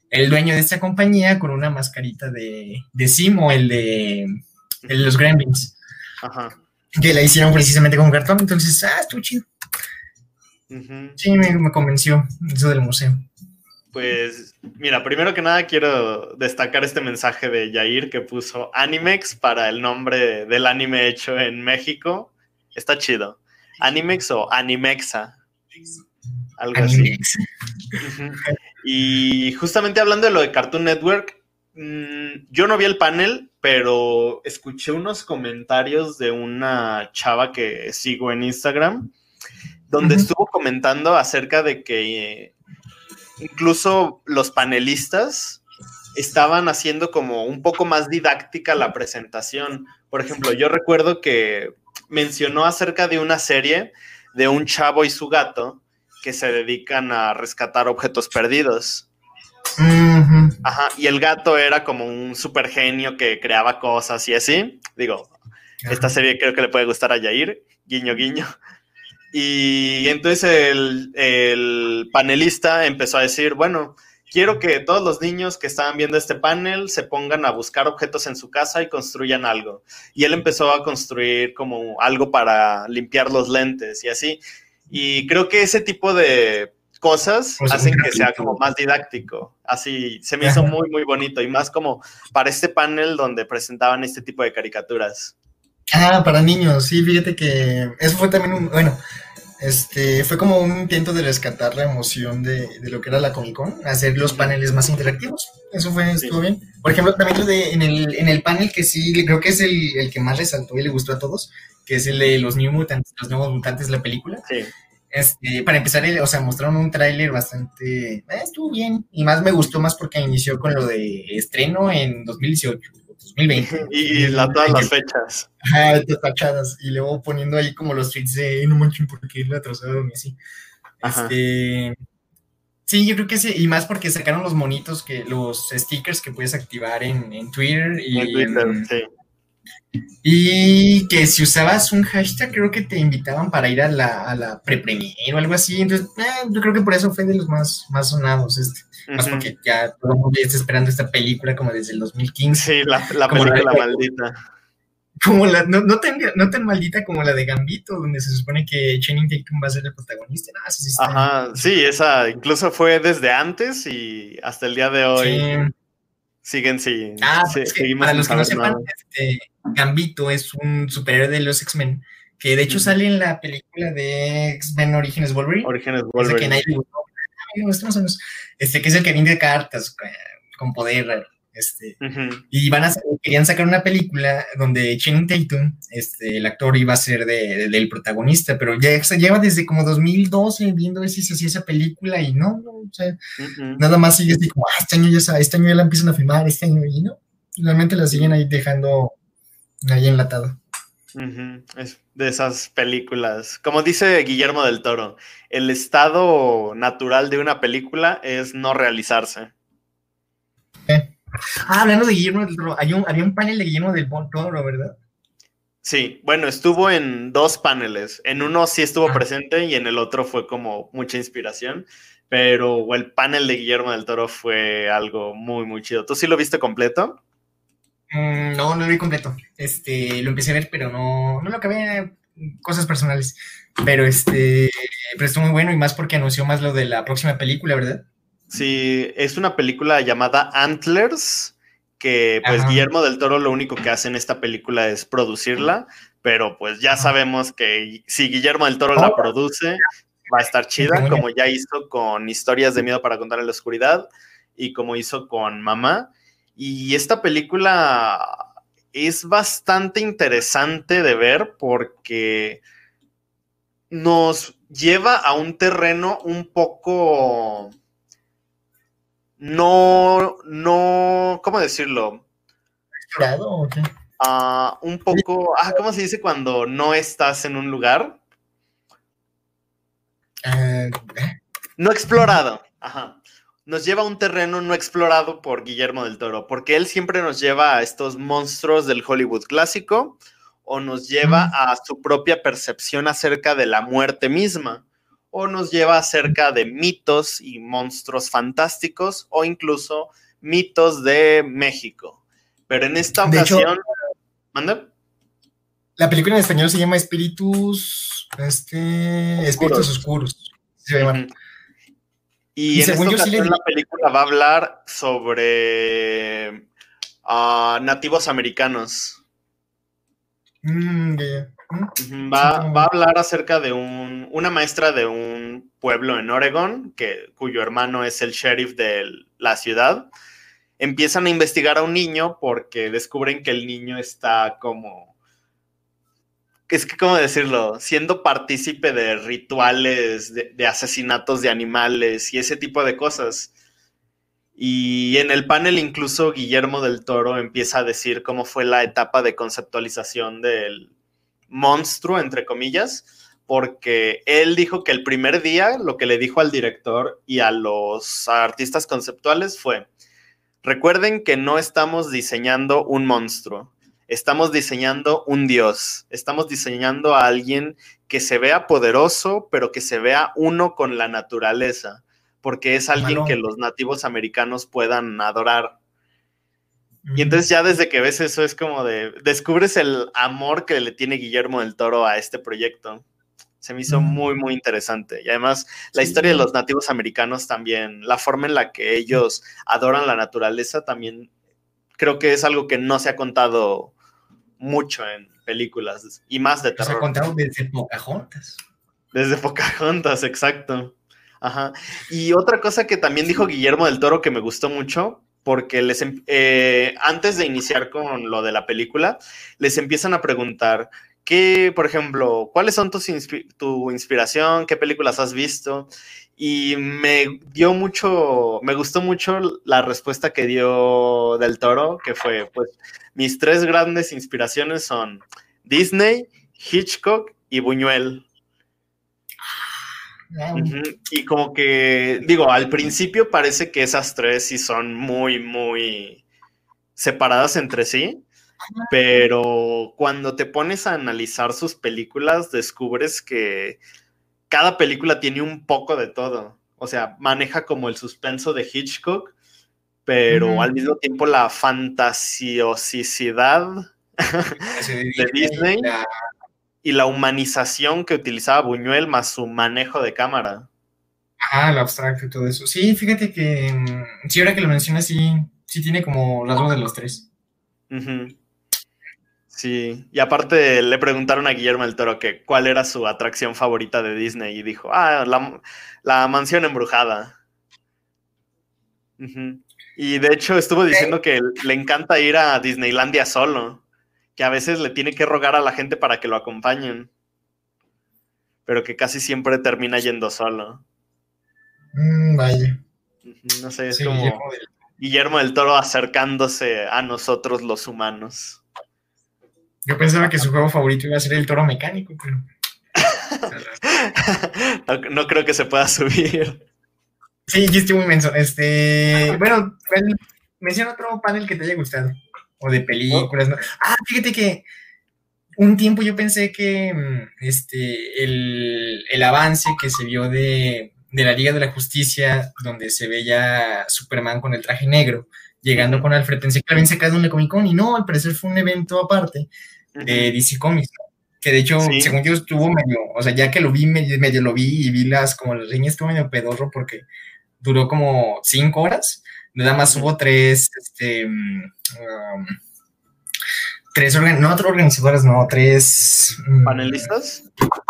el, dueño de esta compañía con una mascarita de, de Simo, el de, el de los Gremlins. Ajá. Que la hicieron precisamente con cartón, entonces, ah, estuvo chido. Uh -huh. Sí, me, me convenció eso del museo. Pues mira, primero que nada quiero destacar este mensaje de Yair que puso Animex para el nombre del anime hecho en México. Está chido. Animex o Animexa. Algo Animex. así. Y justamente hablando de lo de Cartoon Network, mmm, yo no vi el panel, pero escuché unos comentarios de una chava que sigo en Instagram, donde uh -huh. estuvo comentando acerca de que incluso los panelistas estaban haciendo como un poco más didáctica la presentación. Por ejemplo, yo recuerdo que mencionó acerca de una serie de un chavo y su gato que se dedican a rescatar objetos perdidos. Uh -huh. Ajá, y el gato era como un super genio que creaba cosas y así. Digo, esta serie creo que le puede gustar a Yair, guiño, guiño. Y entonces el, el, panelista empezó a decir, bueno, quiero que todos los niños que estaban viendo este panel se pongan a buscar objetos en su casa y construyan algo. Y él empezó a construir como algo para limpiar los lentes y así. Y creo que ese tipo de cosas pues hacen que sea como más didáctico. Así se me hizo muy, muy bonito y más como para este panel donde presentaban este tipo de caricaturas. Ah, para niños, sí, fíjate que eso fue también un, bueno, este, fue como un intento de rescatar la emoción de, de lo que era la Comic Con, hacer los paneles más interactivos, eso fue, estuvo sí. bien. Por ejemplo, también lo de, en el, en el panel que sí, creo que es el, el que más resaltó y le gustó a todos, que es el de los New Mutants, los nuevos mutantes de la película. Sí. Este, para empezar, o sea, mostraron un tráiler bastante, eh, estuvo bien, y más me gustó más porque inició con lo de estreno en 2018. 2020. Y, la, todas las fechas. Ajá, tachadas. Y luego poniendo ahí como los tweets de no manchen porque lo atrasaron y así. Ajá. Este. Sí, yo creo que sí, y más porque sacaron los monitos, que los stickers que puedes activar en, en Twitter y en Twitter, en, sí. Y que si usabas un hashtag, creo que te invitaban para ir a la, a la pre-premier o algo así. Entonces, eh, yo creo que por eso fue de los más, más sonados este. Uh -huh. Más porque ya todo el mundo ya está esperando esta película como desde el 2015. Sí, la, la película la de, maldita. Como la, no, no, tan, no tan maldita como la de Gambito, donde se supone que Channing Tatum va a ser el protagonista. No, sí, está Ajá, sí, esa incluso fue desde antes y hasta el día de hoy. Sí. Siguen, sí. Ah, sí, es que para los que no sepan, este, Gambito es un superhéroe de los X-Men, que de hecho sale en la película de X-Men Orígenes Wolverine. Orígenes Wolverine. Que nadie este, que es el que vende cartas con poder. Este, uh -huh. Y van a querían sacar una película donde Channing Tatum, este, el actor, iba a ser de, de, del protagonista, pero ya se lleva desde como 2012 viendo si se hacía esa película y no, no o sea, uh -huh. nada más sigue así como, ah, este año ya este año ya la empiezan a filmar, este año y no, realmente la siguen ahí dejando ahí enlatado. Uh -huh. Es de esas películas. Como dice Guillermo del Toro, el estado natural de una película es no realizarse. ¿Eh? Ah, hablando de Guillermo del Toro, hay un, había un panel de Guillermo del Toro, ¿verdad? Sí, bueno, estuvo en dos paneles. En uno sí estuvo ah. presente y en el otro fue como mucha inspiración. Pero el panel de Guillermo del Toro fue algo muy, muy chido. ¿Tú sí lo viste completo? Mm, no, no lo vi completo. Este, lo empecé a ver, pero no, no lo acabé. cosas personales. Pero este, pero estuvo muy bueno y más porque anunció más lo de la próxima película, ¿verdad? Sí, es una película llamada Antlers, que pues Guillermo del Toro lo único que hace en esta película es producirla, pero pues ya sabemos que si Guillermo del Toro la oh. produce, va a estar chida, como ya hizo con Historias de Miedo para Contar en la Oscuridad y como hizo con Mamá. Y esta película es bastante interesante de ver porque nos lleva a un terreno un poco no, no, ¿cómo decirlo? ¿Explorado o qué? Ah, un poco, ah, ¿cómo se dice cuando no estás en un lugar? Eh, no explorado, ajá. Nos lleva a un terreno no explorado por Guillermo del Toro, porque él siempre nos lleva a estos monstruos del Hollywood clásico o nos lleva a su propia percepción acerca de la muerte misma o nos lleva acerca de mitos y monstruos fantásticos o incluso mitos de México. Pero en esta ocasión... ¿Manda? La película en español se llama Espíritus, este, Espíritus Oscuros. Y, en esta la película va a hablar sobre ah, nativos americanos. Mm, Va, a hablar acerca de una maestra de un pueblo en Oregon, que, cuyo hermano es el sheriff de la ciudad. Empiezan a investigar a un niño porque descubren que el niño está como. Es que, ¿cómo decirlo? Siendo partícipe de rituales, de asesinatos de animales y ese tipo de cosas. Y en el panel incluso Guillermo del Toro empieza a decir cómo fue la etapa de conceptualización del, monstruo, entre comillas, porque él dijo que el primer día lo que le dijo al director y a los artistas conceptuales fue, recuerden que no estamos diseñando un monstruo, estamos diseñando un dios, estamos diseñando a alguien que se vea poderoso, pero que se vea uno con la naturaleza, porque es alguien que los nativos americanos puedan adorar. Y entonces ya desde que ves eso es como de, descubres el amor que le tiene Guillermo del Toro a este proyecto. Se me hizo muy, muy interesante. Y además la historia de los nativos americanos también, la forma en la que ellos adoran la naturaleza también creo que es algo que no se ha contado mucho en películas y más de terror. Se ha contado desde Pocahontas. Desde Pocahontas, exacto. Ajá. Y otra cosa que también dijo Guillermo del Toro que me gustó mucho porque les, em, eh, antes de iniciar con lo de la película, les empiezan a preguntar, ¿qué, por ejemplo, cuáles son tus tu inspiración? ¿Qué películas has visto? Y me dio mucho, me gustó mucho la respuesta que dio Del Toro, que fue, pues, mis tres grandes inspiraciones son Disney, Hitchcock y Buñuel. Y como que, digo, al principio parece que esas tres sí son muy, muy separadas entre sí, pero cuando te pones a analizar sus películas, descubres que cada película tiene un poco de todo. O sea, maneja como el suspenso de Hitchcock, pero al mismo tiempo la fantasiosicidad de Disney y la humanización que utilizaba Buñuel más su manejo de cámara. Ah, el abstracto y todo eso. Sí, fíjate que mm, sí, ahora que lo mencionas, sí, sí tiene como las dos de los tres. Sí, y aparte le preguntaron a Guillermo el Toro que cuál era su atracción favorita de Disney y dijo, ah, la, mansión embrujada. Y de hecho estuvo diciendo que le encanta ir a Disneylandia solo que a veces le tiene que rogar a la gente para que lo acompañen, pero que casi siempre termina yendo solo. Mm, vaya. No sé, es como Guillermo del... Toro acercándose a nosotros los humanos. Yo pensaba que su juego favorito iba a ser el toro mecánico, pero... no, creo que se pueda subir. Sí, yo estoy muy menso. Este, bueno, menciona otro panel que te haya gustado o de películas. ¿no? Ah, fíjate que un tiempo yo pensé que mm, este, el, avance que se vio de, la Liga de la Justicia, donde se veía Superman con el traje negro, llegando con Alfred, pensé que habían sacado un Comic Con y no, al parecer fue un evento aparte de DC Comics. Que de hecho, según yo, estuvo medio, o sea, ya que lo vi, medio, lo vi y vi las, como las líneas, estuvo medio pedorro porque duró como cinco horas. Nada más hubo tres, este, um, tres, no otras organizadoras, no, tres. Mm, ¿Panelistas?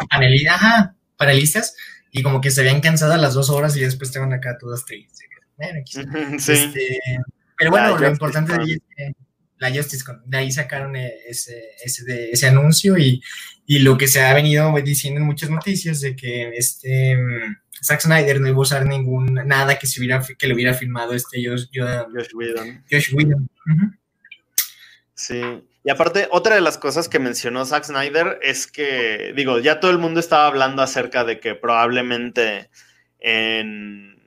Panelistas, ajá, panelistas. Y como que se habían cansado a las dos horas y después estaban acá todas tristes. sí. Este, pero bueno, lo importante de ahí es que la Justice de ahí sacaron e, ese, ese, ese anuncio y, y, lo que se ha venido diciendo en muchas noticias de que este mm, Zack Snyder no iba a usar ningún nada que se hubiera que le hubiera filmado este Josh, Josh Whedon. Josh Whedon. Sí. Y aparte, otra de las cosas que mencionó Zack Snyder es que, digo, ya todo el mundo estaba hablando acerca de que probablemente en,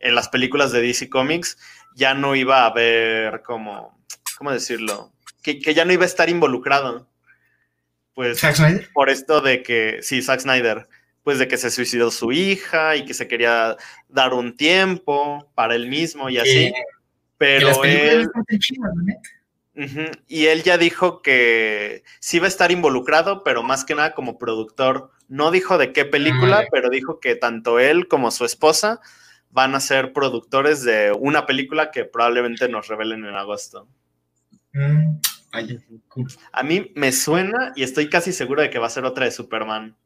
en las películas de DC Comics ya no iba a haber como, ¿cómo decirlo? Que, ya no iba a estar involucrado. Pues ¿Zack Snyder? por esto de que, sí, Zack Snyder, pues de que se suicidó su hija y que se quería dar un tiempo para él mismo y así. pero él... Y él ya dijo que sí va a estar involucrado, pero más que nada como productor. No dijo de qué película, pero dijo que tanto él como su esposa van a ser productores de una película que probablemente nos revelen en agosto. Mm, a mí me suena y estoy casi seguro de que va a ser otra de Superman.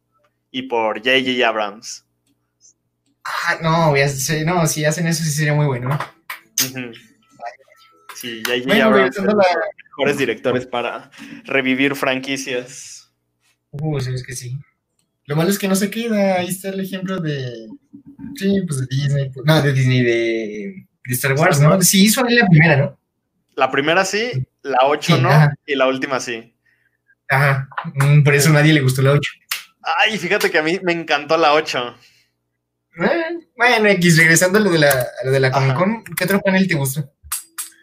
Y por J.J. Abrams. Ah, no, no, si hacen eso sí sería muy bueno. Sí, J.J. Abrams los mejores directores para revivir franquicias. Uh, sí, es que sí. Lo malo es que no se queda. Ahí está el ejemplo de. Sí, pues de Disney. Pues, no, de Disney, de, Star Wars, ¿no? Sí, hizo ahí la primera, ¿no? La primera sí, la 8 no, y la última sí. Ajá, mm, por eso a nadie le gustó la 8. Ay, fíjate que a mí me encantó la 8. Eh, bueno, X, regresando a lo de la, a lo de la Comic Con, ¿qué otro panel te gustó?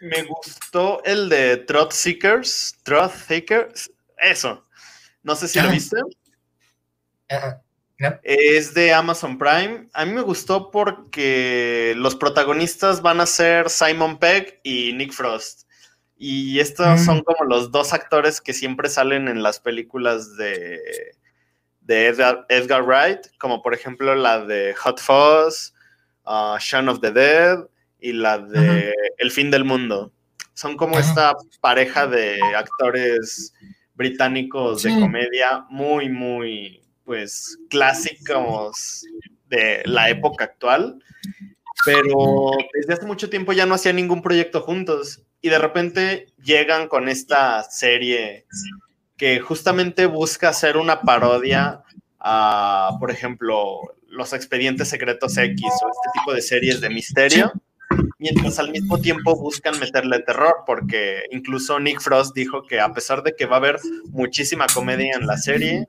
Me gustó el de Trot Seekers, Trot Seekers, eso. No sé si lo viste. Es de Amazon Prime. A mí me gustó porque los protagonistas van a ser Simon Pegg y Nick Frost. Y estos mm. son como los dos actores que siempre salen en las películas de, de Edgar, Wright, como por ejemplo la de Hot Fuzz, uh, Shaun of the Dead y la de El fin del mundo. Son como esta pareja de actores británicos de comedia muy, muy, pues clásicos de la época actual, pero desde hace mucho tiempo ya no hacían ningún proyecto juntos y de repente llegan con esta serie que justamente busca hacer una parodia a, por ejemplo, los expedientes secretos X o este tipo de series de misterio, mientras al mismo tiempo buscan meterle terror, porque incluso Nick Frost dijo que a pesar de que va a haber muchísima comedia en la serie,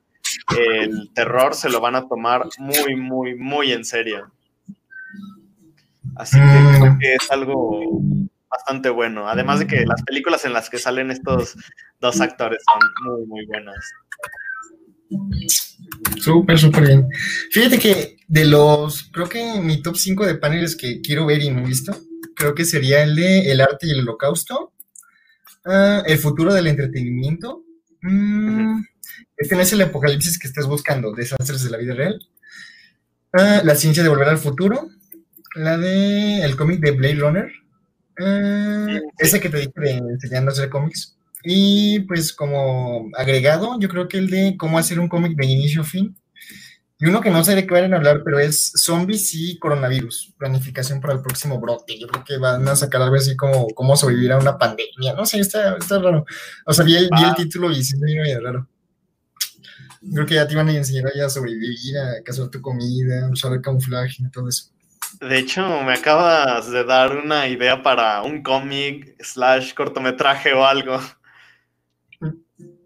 el terror se lo van a tomar muy, muy, muy en serio. Así que mm. creo que es algo bastante bueno. Además de que las películas en las que salen estos dos actores son muy, muy buenas. Súper, súper bien. Fíjate que de los, creo que mi top 5 de paneles que quiero ver y no he visto, creo que sería el de El arte y el holocausto, ah, el futuro del entretenimiento, mm, este no es el apocalipsis que estás buscando, desastres de la vida real. Ah, la ciencia de volver al futuro. La de el cómic de Blade Runner. Ah, ese que te dije de enseñando a hacer cómics. Y pues como agregado, yo creo que el de cómo hacer un cómic de inicio a fin. Y uno que no sé de qué van a hablar, pero es zombies y coronavirus. Planificación para el próximo brote. Yo creo que van a sacar algo así como cómo sobrevivir a una pandemia. No sé, está, está raro. O sea, vi el, vi el título y sí, me raro. Creo que ya te iban a enseñar a sobrevivir, a cazar tu comida, usar el camuflaje y todo eso. De hecho, me acabas de dar una idea para un cómic slash cortometraje o algo.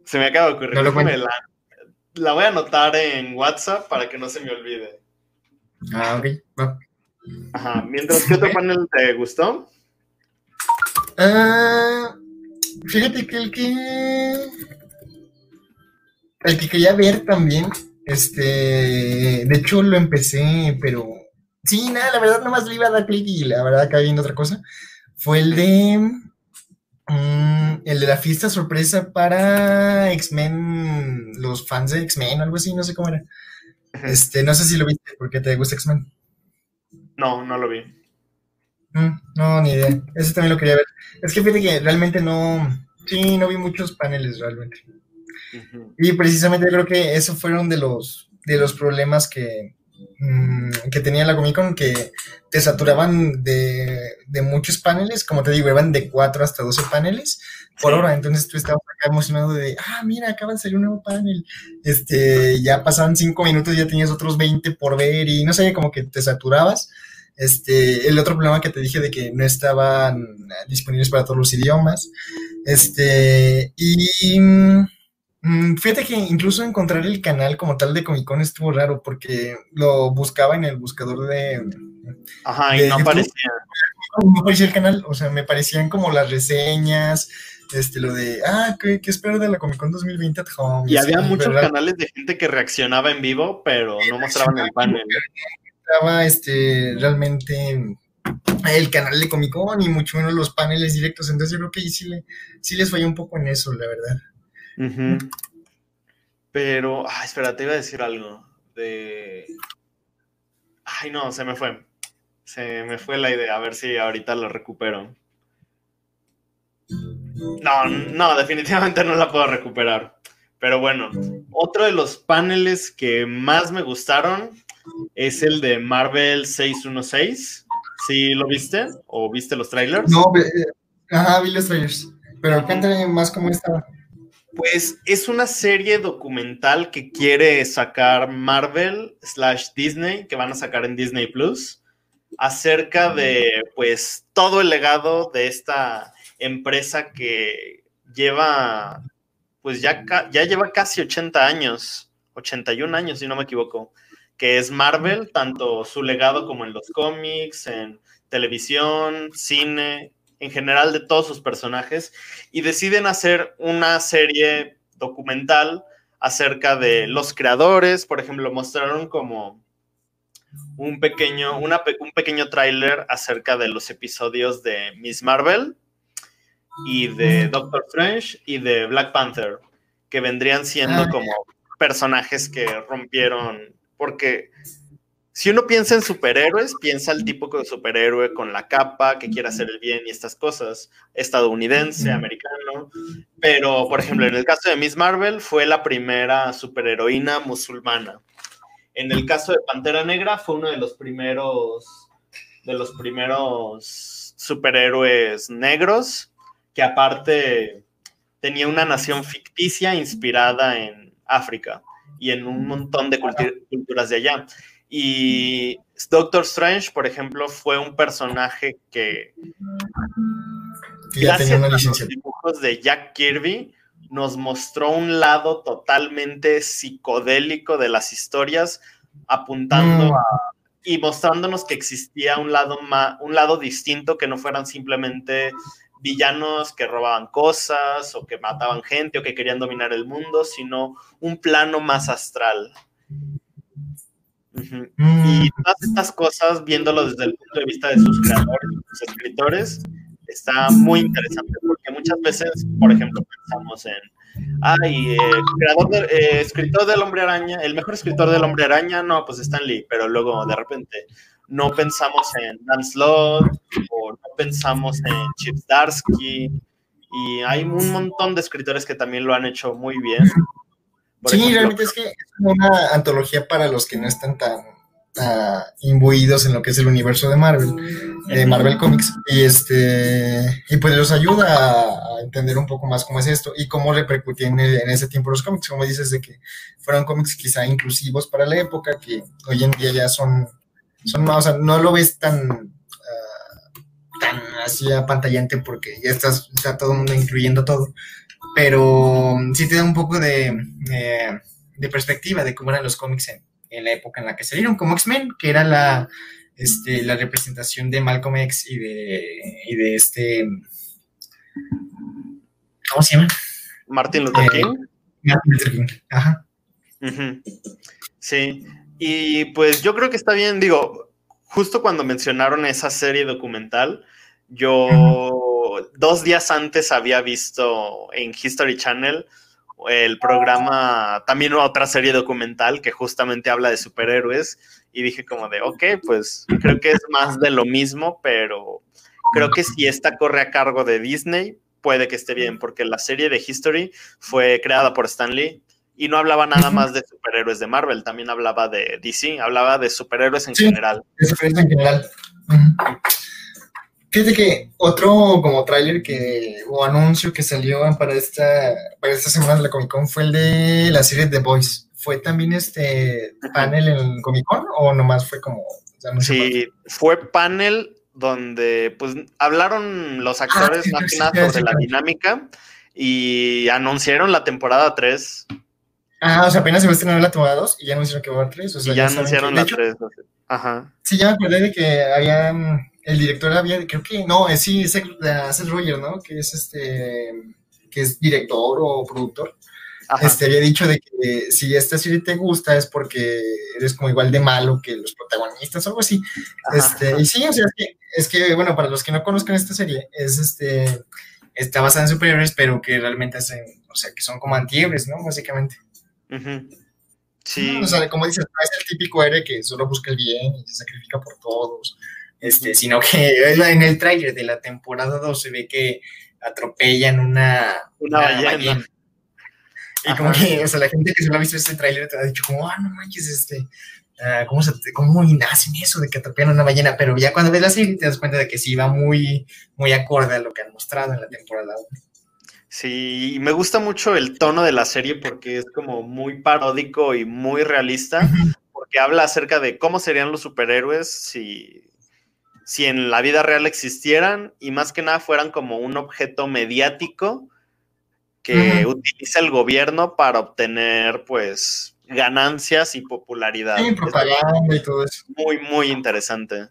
Se me acaba de ocurrir. la, voy a anotar en WhatsApp para que no se me olvide. Ah, ok. Ajá. Mientras, ¿qué otro panel te gustó? Ah, fíjate que el que el que quería ver también, este, de hecho lo empecé, pero sí, nada, la verdad nomás le iba a dar clic y la verdad acabé viendo otra cosa, fue el de Mm, el de la fiesta sorpresa para X-Men, los fans de X-Men, algo así, no sé cómo era. Este, no sé si lo viste, porque te gusta X-Men. No, no lo vi. Mm, no, ni idea. Ese también lo quería ver. Es que fíjate que realmente no, sí, no vi muchos paneles realmente. Y precisamente creo que esos fueron de los, de los problemas que, mm, que tenía la Comic Con, que te saturaban de, muchos paneles, como te digo, iban de 4 hasta 12 paneles por hora, entonces tú estabas acá emocionado de, ah, mira, acaba de salir un nuevo panel, este, ya pasaban 5 minutos, ya tenías otros 20 por ver y no sé, como que te saturabas. Este, el otro problema que te dije de que no estaban disponibles para todos los idiomas. Este, y mm, fíjate que incluso encontrar el canal como tal de Comic Con estuvo raro porque lo buscaba en el buscador de. Ajá, y no aparecía. No aparecía el canal, o sea, me parecían como las reseñas, este, lo de, ah, ¿qué, qué espero de la Comic Con 2020 at home? Y había muchos canales de gente que reaccionaba en vivo, pero no mostraban el panel estaba este, realmente el canal de Comic Con y mucho menos los paneles directos. Entonces yo creo que ahí sí, le, sí les falló un poco en eso, la verdad. Pero, ah, espera, te iba a decir algo de... Ay, no, se me fue. Se me fue la idea, a ver si ahorita lo recupero. No, no, definitivamente no la puedo recuperar. Pero bueno, otro de los paneles que más me gustaron es el de Marvel 616. ¿Sí lo viste? ¿O viste los trailers? No, eh, ajá, vi los trailers. Pero cuéntame más cómo estaba. Pues es una serie documental que quiere sacar Marvel slash Disney, que van a sacar en Disney Plus, acerca de pues todo el legado de esta empresa que lleva, pues ya, ya lleva casi 80 años, 81 años si no me equivoco, que es Marvel, tanto su legado como en los cómics, en televisión, cine, en general de todos sus personajes, y deciden hacer una serie documental acerca de los creadores, por ejemplo, mostraron como un pequeño, un pequeño tráiler acerca de los episodios de Miss Marvel y de Doctor Strange y de Black Panther, que vendrían siendo ah, como personajes que rompieron porque si uno piensa en superhéroes, piensa el tipo de superhéroe con la capa, que quiere hacer el bien y estas cosas, estadounidense, americano. Pero, por ejemplo, en el caso de Miss Marvel, fue la primera superheroína musulmana. En el caso de Pantera Negra, fue uno de los primeros, de los primeros superhéroes negros, que aparte tenía una nación ficticia inspirada en África y en un montón de culturas de allá. Y Doctor Strange, por ejemplo, fue un personaje que, gracias a los dibujos de Jack Kirby, nos mostró un lado totalmente psicodélico de las historias, apuntando mm. a, y mostrándonos que existía un lado, un lado distinto que no fueran simplemente villanos que robaban cosas o que mataban gente o que querían dominar el mundo, sino un plano más astral. Mm. Y todas estas cosas, viéndolo desde el punto de vista de sus creadores, sus escritores, está muy interesante porque muchas veces, por ejemplo, pensamos en, ay, eh, creador eh, escritor del hombre araña, el mejor escritor del hombre araña, no, pues Stan Lee, pero luego de repente no pensamos en Dan Slott o no pensamos en Chip Darsky y hay un montón de escritores que también lo han hecho muy bien. Sí, realmente es que es una antología para los que no están tan uh, imbuidos en lo que es el universo de Marvel, de Marvel Comics, y este y pues los ayuda a, entender un poco más cómo es esto y cómo repercutían en, en, ese tiempo los cómics, como dices, de que fueron cómics quizá inclusivos para la época, que hoy en día ya son son más, o sea, no lo ves tan, uh, tan así apantallante porque ya estás, está todo el mundo incluyendo todo, pero sí te da un poco de, eh, de perspectiva de cómo eran los cómics en, en, la época en la que salieron, como X-Men, que era la, este, la representación de Malcolm X y de, y de este, ¿cómo se llama? Martin Luther eh, King. Martin Luther King, ajá. Sí, y pues yo creo que está bien, digo, justo cuando mencionaron esa serie documental, yo dos días antes había visto en History Channel el programa, también otra serie documental que justamente habla de superhéroes y dije como de, ok, pues creo que es más de lo mismo, pero creo que si esta corre a cargo de Disney, puede que esté bien, porque la serie de History fue creada por Stan Lee y no hablaba nada más de superhéroes de Marvel, también hablaba de DC, hablaba de superhéroes en general. De superhéroes en general. Fíjate que otro como tráiler que o anuncio que salió para esta para esta semana de la Comic Con fue el de la serie The Boys. ¿Fue también este panel en Comic Con o nomás fue como Sí, fue panel donde pues hablaron los actores ah, más que nada sobre la dinámica y anunciaron la temporada 3. Ah, o sea, apenas se va a estrenar la temporada 2 y ya anunciaron que va a haber 3. O sea, y ya, anunciaron la 3. Ajá. Sí, ya me acordé de que habían el director había, creo que, no, es sí, es Seth Roger, ¿no? Que es este, que es director o productor. Este había dicho de que si esta serie te gusta es porque eres como igual de malo que los protagonistas o algo así. Este, y sí, o sea, es que, es que, bueno, para los que no conozcan esta serie, es este, está basada en superhéroes, pero que realmente hacen, o sea, que son como antihéroes, ¿no? Básicamente. Sí. O sea, como dices, no es el típico héroe que solo busca el bien y se sacrifica por todos este, sino que en el tráiler de la temporada 2 se ve que atropellan una, una, ballena. Y como que, o sea, la gente que se lo ha visto este tráiler te ha dicho como, ah, no manches, este, uh, ¿cómo, se, ¿cómo hacen eso de que atropellan una ballena? Pero ya cuando ves la serie te das cuenta de que sí va muy, muy acorde a lo que han mostrado en la temporada 1. Sí, me gusta mucho el tono de la serie porque es como muy paródico y muy realista, porque habla acerca de cómo serían los superhéroes si si en la vida real existieran y más que nada fueran como un objeto mediático que utiliza el gobierno para obtener pues ganancias y popularidad. Sí, propaganda y todo eso. Muy, muy interesante.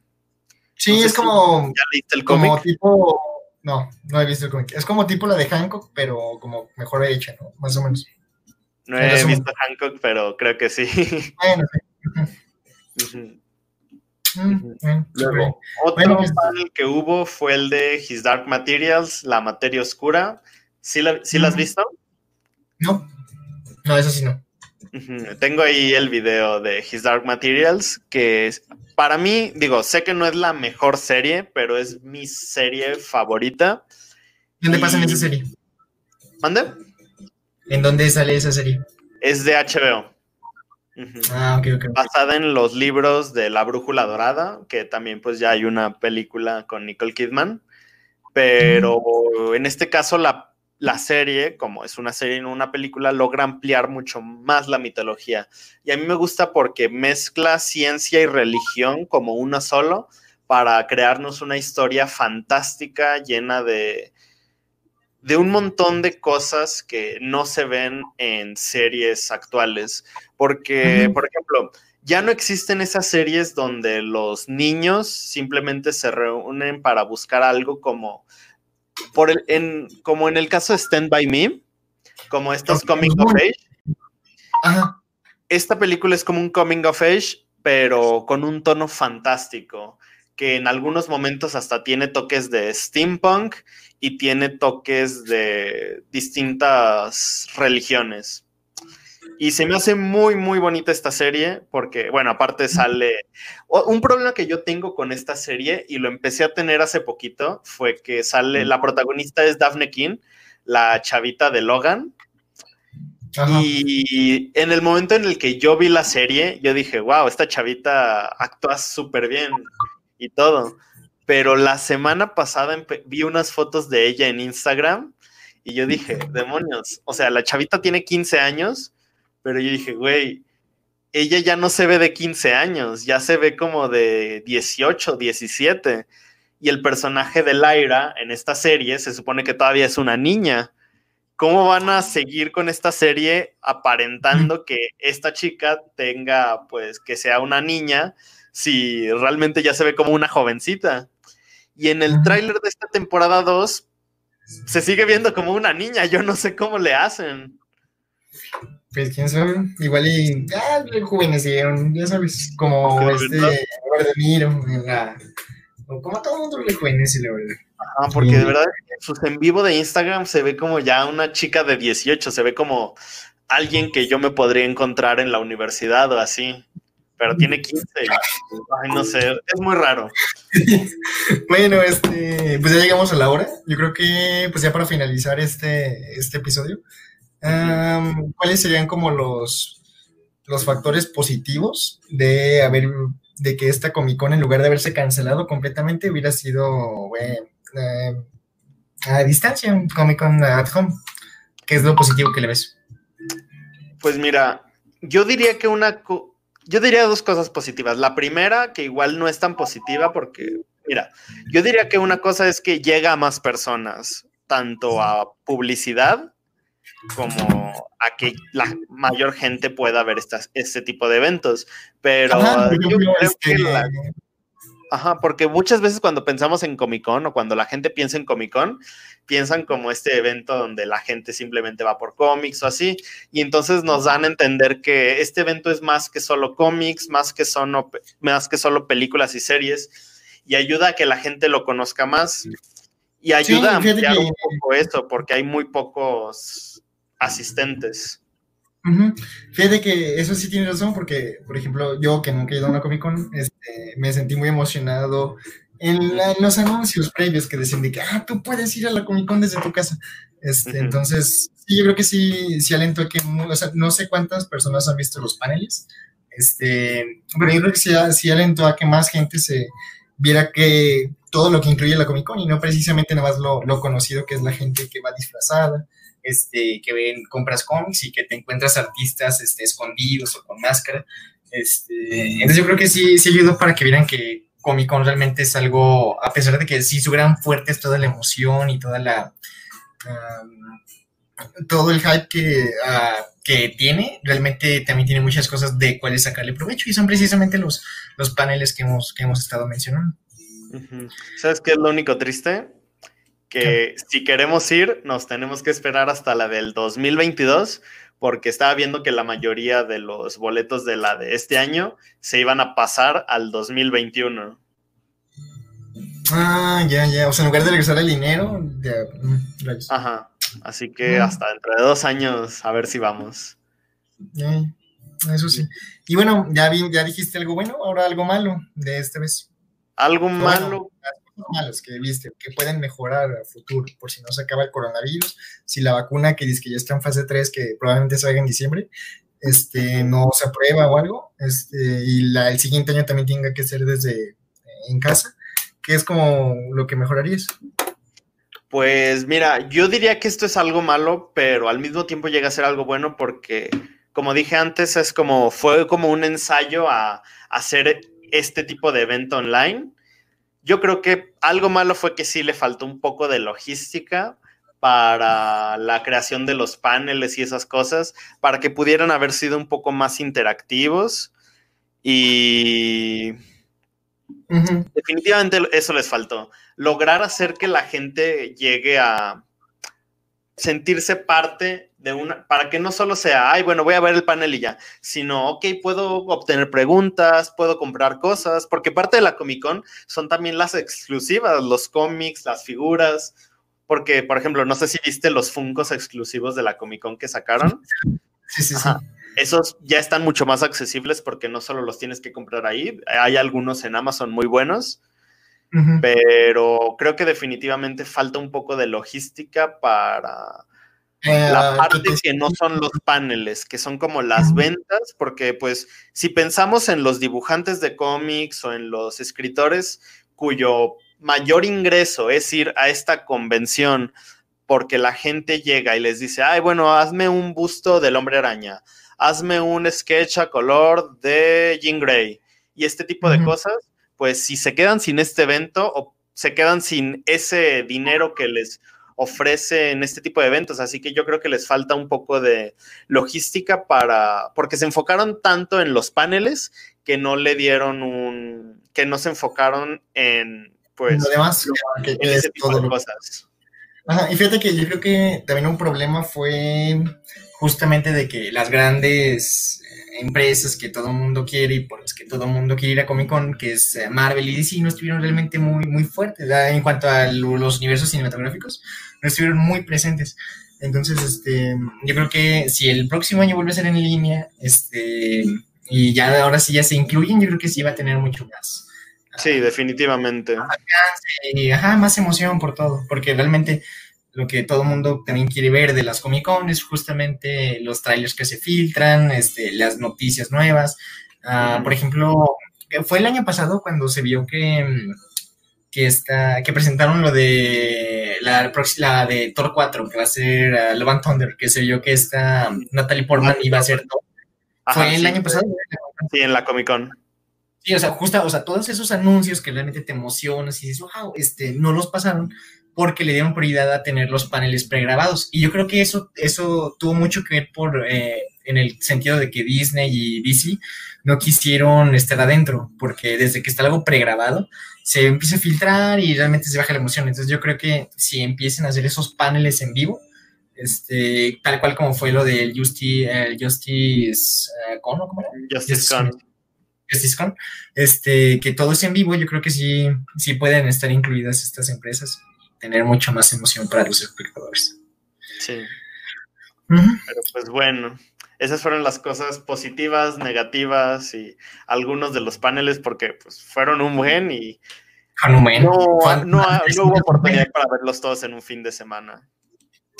Sí, es como, ¿ya leíste el como tipo, no, no he visto el cómic. Es como tipo la de Hancock, pero como mejor hecha, ¿no? Más o menos. No he visto Hancock, pero creo que sí. Bueno, sí. Luego, otro panel que hubo fue el de His Dark Materials, la materia oscura. ¿Sí la, has visto? No, no, eso sí no. Tengo ahí el video de His Dark Materials, que para mí, digo, sé que no es la mejor serie, pero es mi serie favorita. ¿Dónde pasa en esa serie? ¿Mande? ¿En dónde sale esa serie? Es de HBO. Ah, Basada en los libros de La Brújula Dorada, que también pues ya hay una película con Nicole Kidman, pero en este caso la, la, serie, como es una serie y no una película, logra ampliar mucho más la mitología. Y a mí me gusta porque mezcla ciencia y religión como una solo para crearnos una historia fantástica llena de, de un montón de cosas que no se ven en series actuales. Porque, por ejemplo, ya no existen esas series donde los niños simplemente se reúnen para buscar algo como, por el, en, como en el caso de Stand By Me, como estos Coming of Age. Esta película es como un Coming of Age, pero con un tono fantástico que en algunos momentos hasta tiene toques de steampunk y tiene toques de distintas religiones. Y se me hace muy, muy bonita esta serie porque, bueno, aparte sale... Un problema que yo tengo con esta serie, y lo empecé a tener hace poquito, fue que sale, la protagonista es Daphne King, la chavita de Logan. Y en el momento en el que yo vi la serie, yo dije, wow, esta chavita actúa súper bien y todo. Pero la semana pasada vi unas fotos de ella en Instagram y yo dije, demonios, o sea, la chavita tiene 15 años, pero yo dije, güey, ella ya no se ve de 15 años, ya se ve como de 18, 17. Y el personaje de Lyra en esta serie se supone que todavía es una niña. ¿Cómo van a seguir con esta serie aparentando que esta chica tenga, pues, que sea una niña si realmente ya se ve como una jovencita. Y en el tráiler de esta temporada 2 se sigue viendo como una niña, yo no sé cómo le hacen. Pues quién sabe, igual y ah, rejuvenecieron, ya sabes, como este Robert De Niro, como todo el mundo rejuvenece, la verdad. Ah, porque de verdad sus en vivo de Instagram se ve como ya una chica de 18, se ve como alguien que yo me podría encontrar en la universidad o así, pero tiene 15. Ay, no sé, es muy raro. bueno, este, pues ya llegamos a la hora. Yo creo que, pues ya para finalizar este, este episodio, ¿cuáles serían como los, los factores positivos de haber, de que esta Comic Con, en lugar de haberse cancelado completamente, hubiera sido, bueno, eh, a distancia, un Comic Con at home? ¿Qué es lo positivo que le ves? Pues mira, yo diría que una, yo diría dos cosas positivas. La primera, que igual no es tan positiva porque, mira, yo diría que una cosa es que llega a más personas, tanto a publicidad como a que la mayor gente pueda ver estas, este tipo de eventos. Pero yo creo que la, Ajá, porque muchas veces cuando pensamos en Comic Con o cuando la gente piensa en Comic Con, piensan como este evento donde la gente simplemente va por cómics o así, y entonces nos dan a entender que este evento es más que solo cómics, más que solo, más que solo películas y series, y ayuda a que la gente lo conozca más, y ayuda a ampliar un poco eso, porque hay muy pocos asistentes. Fíjate que eso sí tiene razón, porque, por ejemplo, yo que nunca he ido a una Comic Con, este, me sentí muy emocionado en, los anuncios previos que decían de que, ah, tú puedes ir a la Comic Con desde tu casa. Este, Entonces, sí, yo creo que sí, sí alento a que, o sea, no sé cuántas personas han visto los paneles, este, pero yo creo que sí, sí alentó a que más gente se viera que todo lo que incluye la Comic Con y no precisamente nada más lo, lo conocido que es la gente que va disfrazada, este, que ven, compras cómics y que te encuentras artistas este, escondidos o con máscara. Este, entonces yo creo que sí, sí ayudó para que vieran que Comic Con realmente es algo, a pesar de que sí su gran fuerte es toda la emoción y toda la... todo el hype que, ah, que tiene, realmente también tiene muchas cosas de cuáles sacarle provecho y son precisamente los, los paneles que hemos, que hemos estado mencionando. ¿Sabes qué es lo único triste? Que si queremos ir, nos tenemos que esperar hasta la del 2022, porque estaba viendo que la mayoría de los boletos de la de este año se iban a pasar al 2021. Ah, ya, ya. O sea, en lugar de regresar el dinero, mm, Ajá. Así que mm. hasta dentro de dos años, a ver si vamos. eso sí. Y bueno, ya, vi, ya dijiste algo bueno, ahora algo malo de esta vez. Algo malo malos que viste, que pueden mejorar a futuro, por si no se acaba el coronavirus, si la vacuna que dice que ya está en fase 3, que probablemente salga en diciembre, este, no se aprueba o algo, este, y el siguiente año también tenga que ser desde eh, en casa, que es como lo que mejorarías. Pues mira, yo diría que esto es algo malo, pero al mismo tiempo llega a ser algo bueno porque, como dije antes, es como, fue como un ensayo a hacer este tipo de evento online yo creo que algo malo fue que sí le faltó un poco de logística para la creación de los paneles y esas cosas, para que pudieran haber sido un poco más interactivos y definitivamente eso les faltó. Lograr hacer que la gente llegue a sentirse parte una, para que no solo sea, ay, bueno, voy a ver el panel y ya, sino, ok, puedo obtener preguntas, puedo comprar cosas, porque parte de la Comic Con son también las exclusivas, los cómics, las figuras, porque, por ejemplo, no sé si viste los Funkos exclusivos de la Comic Con que sacaron. Sí, sí, sí. Esos ya están mucho más accesibles porque no solo los tienes que comprar ahí, hay algunos en Amazon muy buenos, pero creo que definitivamente falta un poco de logística para la eh, parte que no son los paneles, que son como las ventas, porque pues si pensamos en los dibujantes de cómics o en los escritores cuyo mayor ingreso es ir a esta convención porque la gente llega y les dice, ay, bueno, hazme un busto del hombre araña, hazme un sketch a color de Jean Grey y este tipo de cosas, pues si se quedan sin este evento o se quedan sin ese dinero que les ofrecen este tipo de eventos, así que yo creo que les falta un poco de logística para, porque se enfocaron tanto en los paneles que no le dieron un, que no se enfocaron en, pues, Además, que, ese tipo de cosas. Ajá, y fíjate que yo creo que también un problema fue justamente de que las grandes empresas que todo el mundo quiere y por las que todo el mundo quiere ir a Comic Con, que es eh, Marvel y DC, no estuvieron realmente muy, muy fuertes en cuanto a los universos cinematográficos, no estuvieron muy presentes. Entonces, este, yo creo que si el próximo año vuelve a ser en línea, este, y ya ahora sí ya se incluyen, yo creo que sí va a tener mucho más. Sí, definitivamente. Y, ajá, más emoción por todo, porque realmente lo que todo el mundo también quiere ver de las Comic Con es justamente los trailers que se filtran, este, las noticias nuevas. Ah, por ejemplo, fue el año pasado cuando se vio que, que, está, que presentaron lo de la, la de Thor 4, que va a ser uh, Love and Thunder, que se vio que esta Natalie Portman iba a ser Thor. fue el año pasado. Sí, en la Comic Con. Sí, o sea, justo, o sea, todos esos anuncios que realmente te emocionas y dices, wow, este, no los pasaron porque le dieron prioridad a tener los paneles pregrabados. Y yo creo que eso, eso tuvo mucho que ver por, eh, en el sentido de que Disney y DC no quisieron estar adentro, porque desde que está algo pregrabado, se empieza a filtrar y realmente se baja la emoción. Entonces yo creo que si empiecen a hacer esos paneles en vivo, este, tal cual como fue lo del Justice, Justice uh, Con, ¿cómo era? Justice, Con. Justice Con, este, que todo es en vivo, yo creo que sí, sí pueden estar incluidas estas empresas tener mucho más emoción para los espectadores. Sí. Pero pues bueno, esas fueron las cosas positivas, negativas y algunos de los paneles porque pues fueron un buen y no, no, hubo oportunidad para verlos todos en un fin de semana.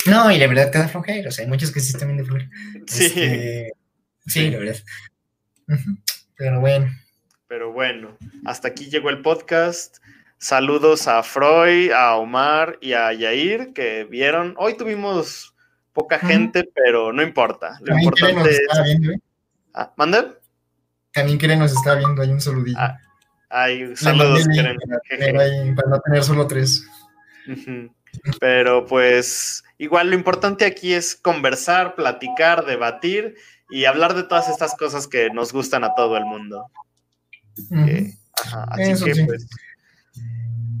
No, y la verdad te da flojera, o sea, hay muchos que sí están bien de flojera. Sí. Este, sí, la verdad. Pero bueno. Pero bueno, hasta aquí llegó el podcast. Saludos a Freud, a Omar y a Yair que vieron. Hoy tuvimos poca gente, pero no importa. Lo importante es. Viendo, ¿eh? ah, También Keren nos está viendo, hay un saludillo. Ah, hay saludos, Keren. Para, no tener solo tres. Pero pues, igual lo importante aquí es conversar, platicar, debatir y hablar de todas estas cosas que nos gustan a todo el mundo. así que, pues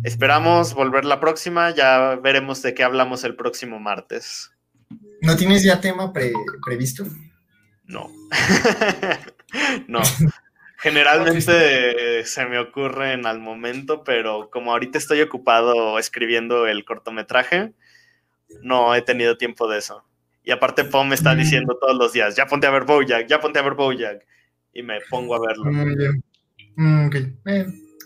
Esperamos volver la próxima, ya veremos de qué hablamos el próximo martes. ¿No tienes ya tema previsto? No. no. Generalmente se me ocurren al momento, pero como ahorita estoy ocupado escribiendo el cortometraje, no he tenido tiempo de eso. Y aparte Pom me está mm. diciendo todos los días, ya ponte a ver Bojack, ya ponte a ver Bojack. Y me pongo a verlo. Mm, okay.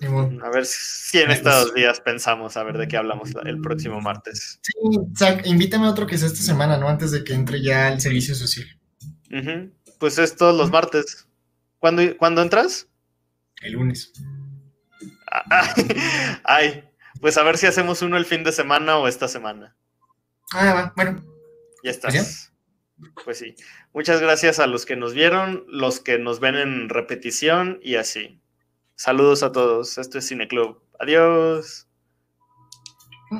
A ver si en estos días pensamos a ver de qué hablamos el próximo martes. Sí, Zach, invítame a otro que sea esta semana, ¿no? Antes de que entre ya el servicio social. Pues es todos los martes. ¿Cuándo, ¿Cuándo entras? El lunes. Ay, pues a ver si hacemos uno el fin de semana o esta semana. Ah, bueno. Ya estás. Pues sí. Muchas gracias a los que nos vieron, los que nos ven en repetición y así. Saludos a todos. Esto es Cineclub. Adiós. Mm.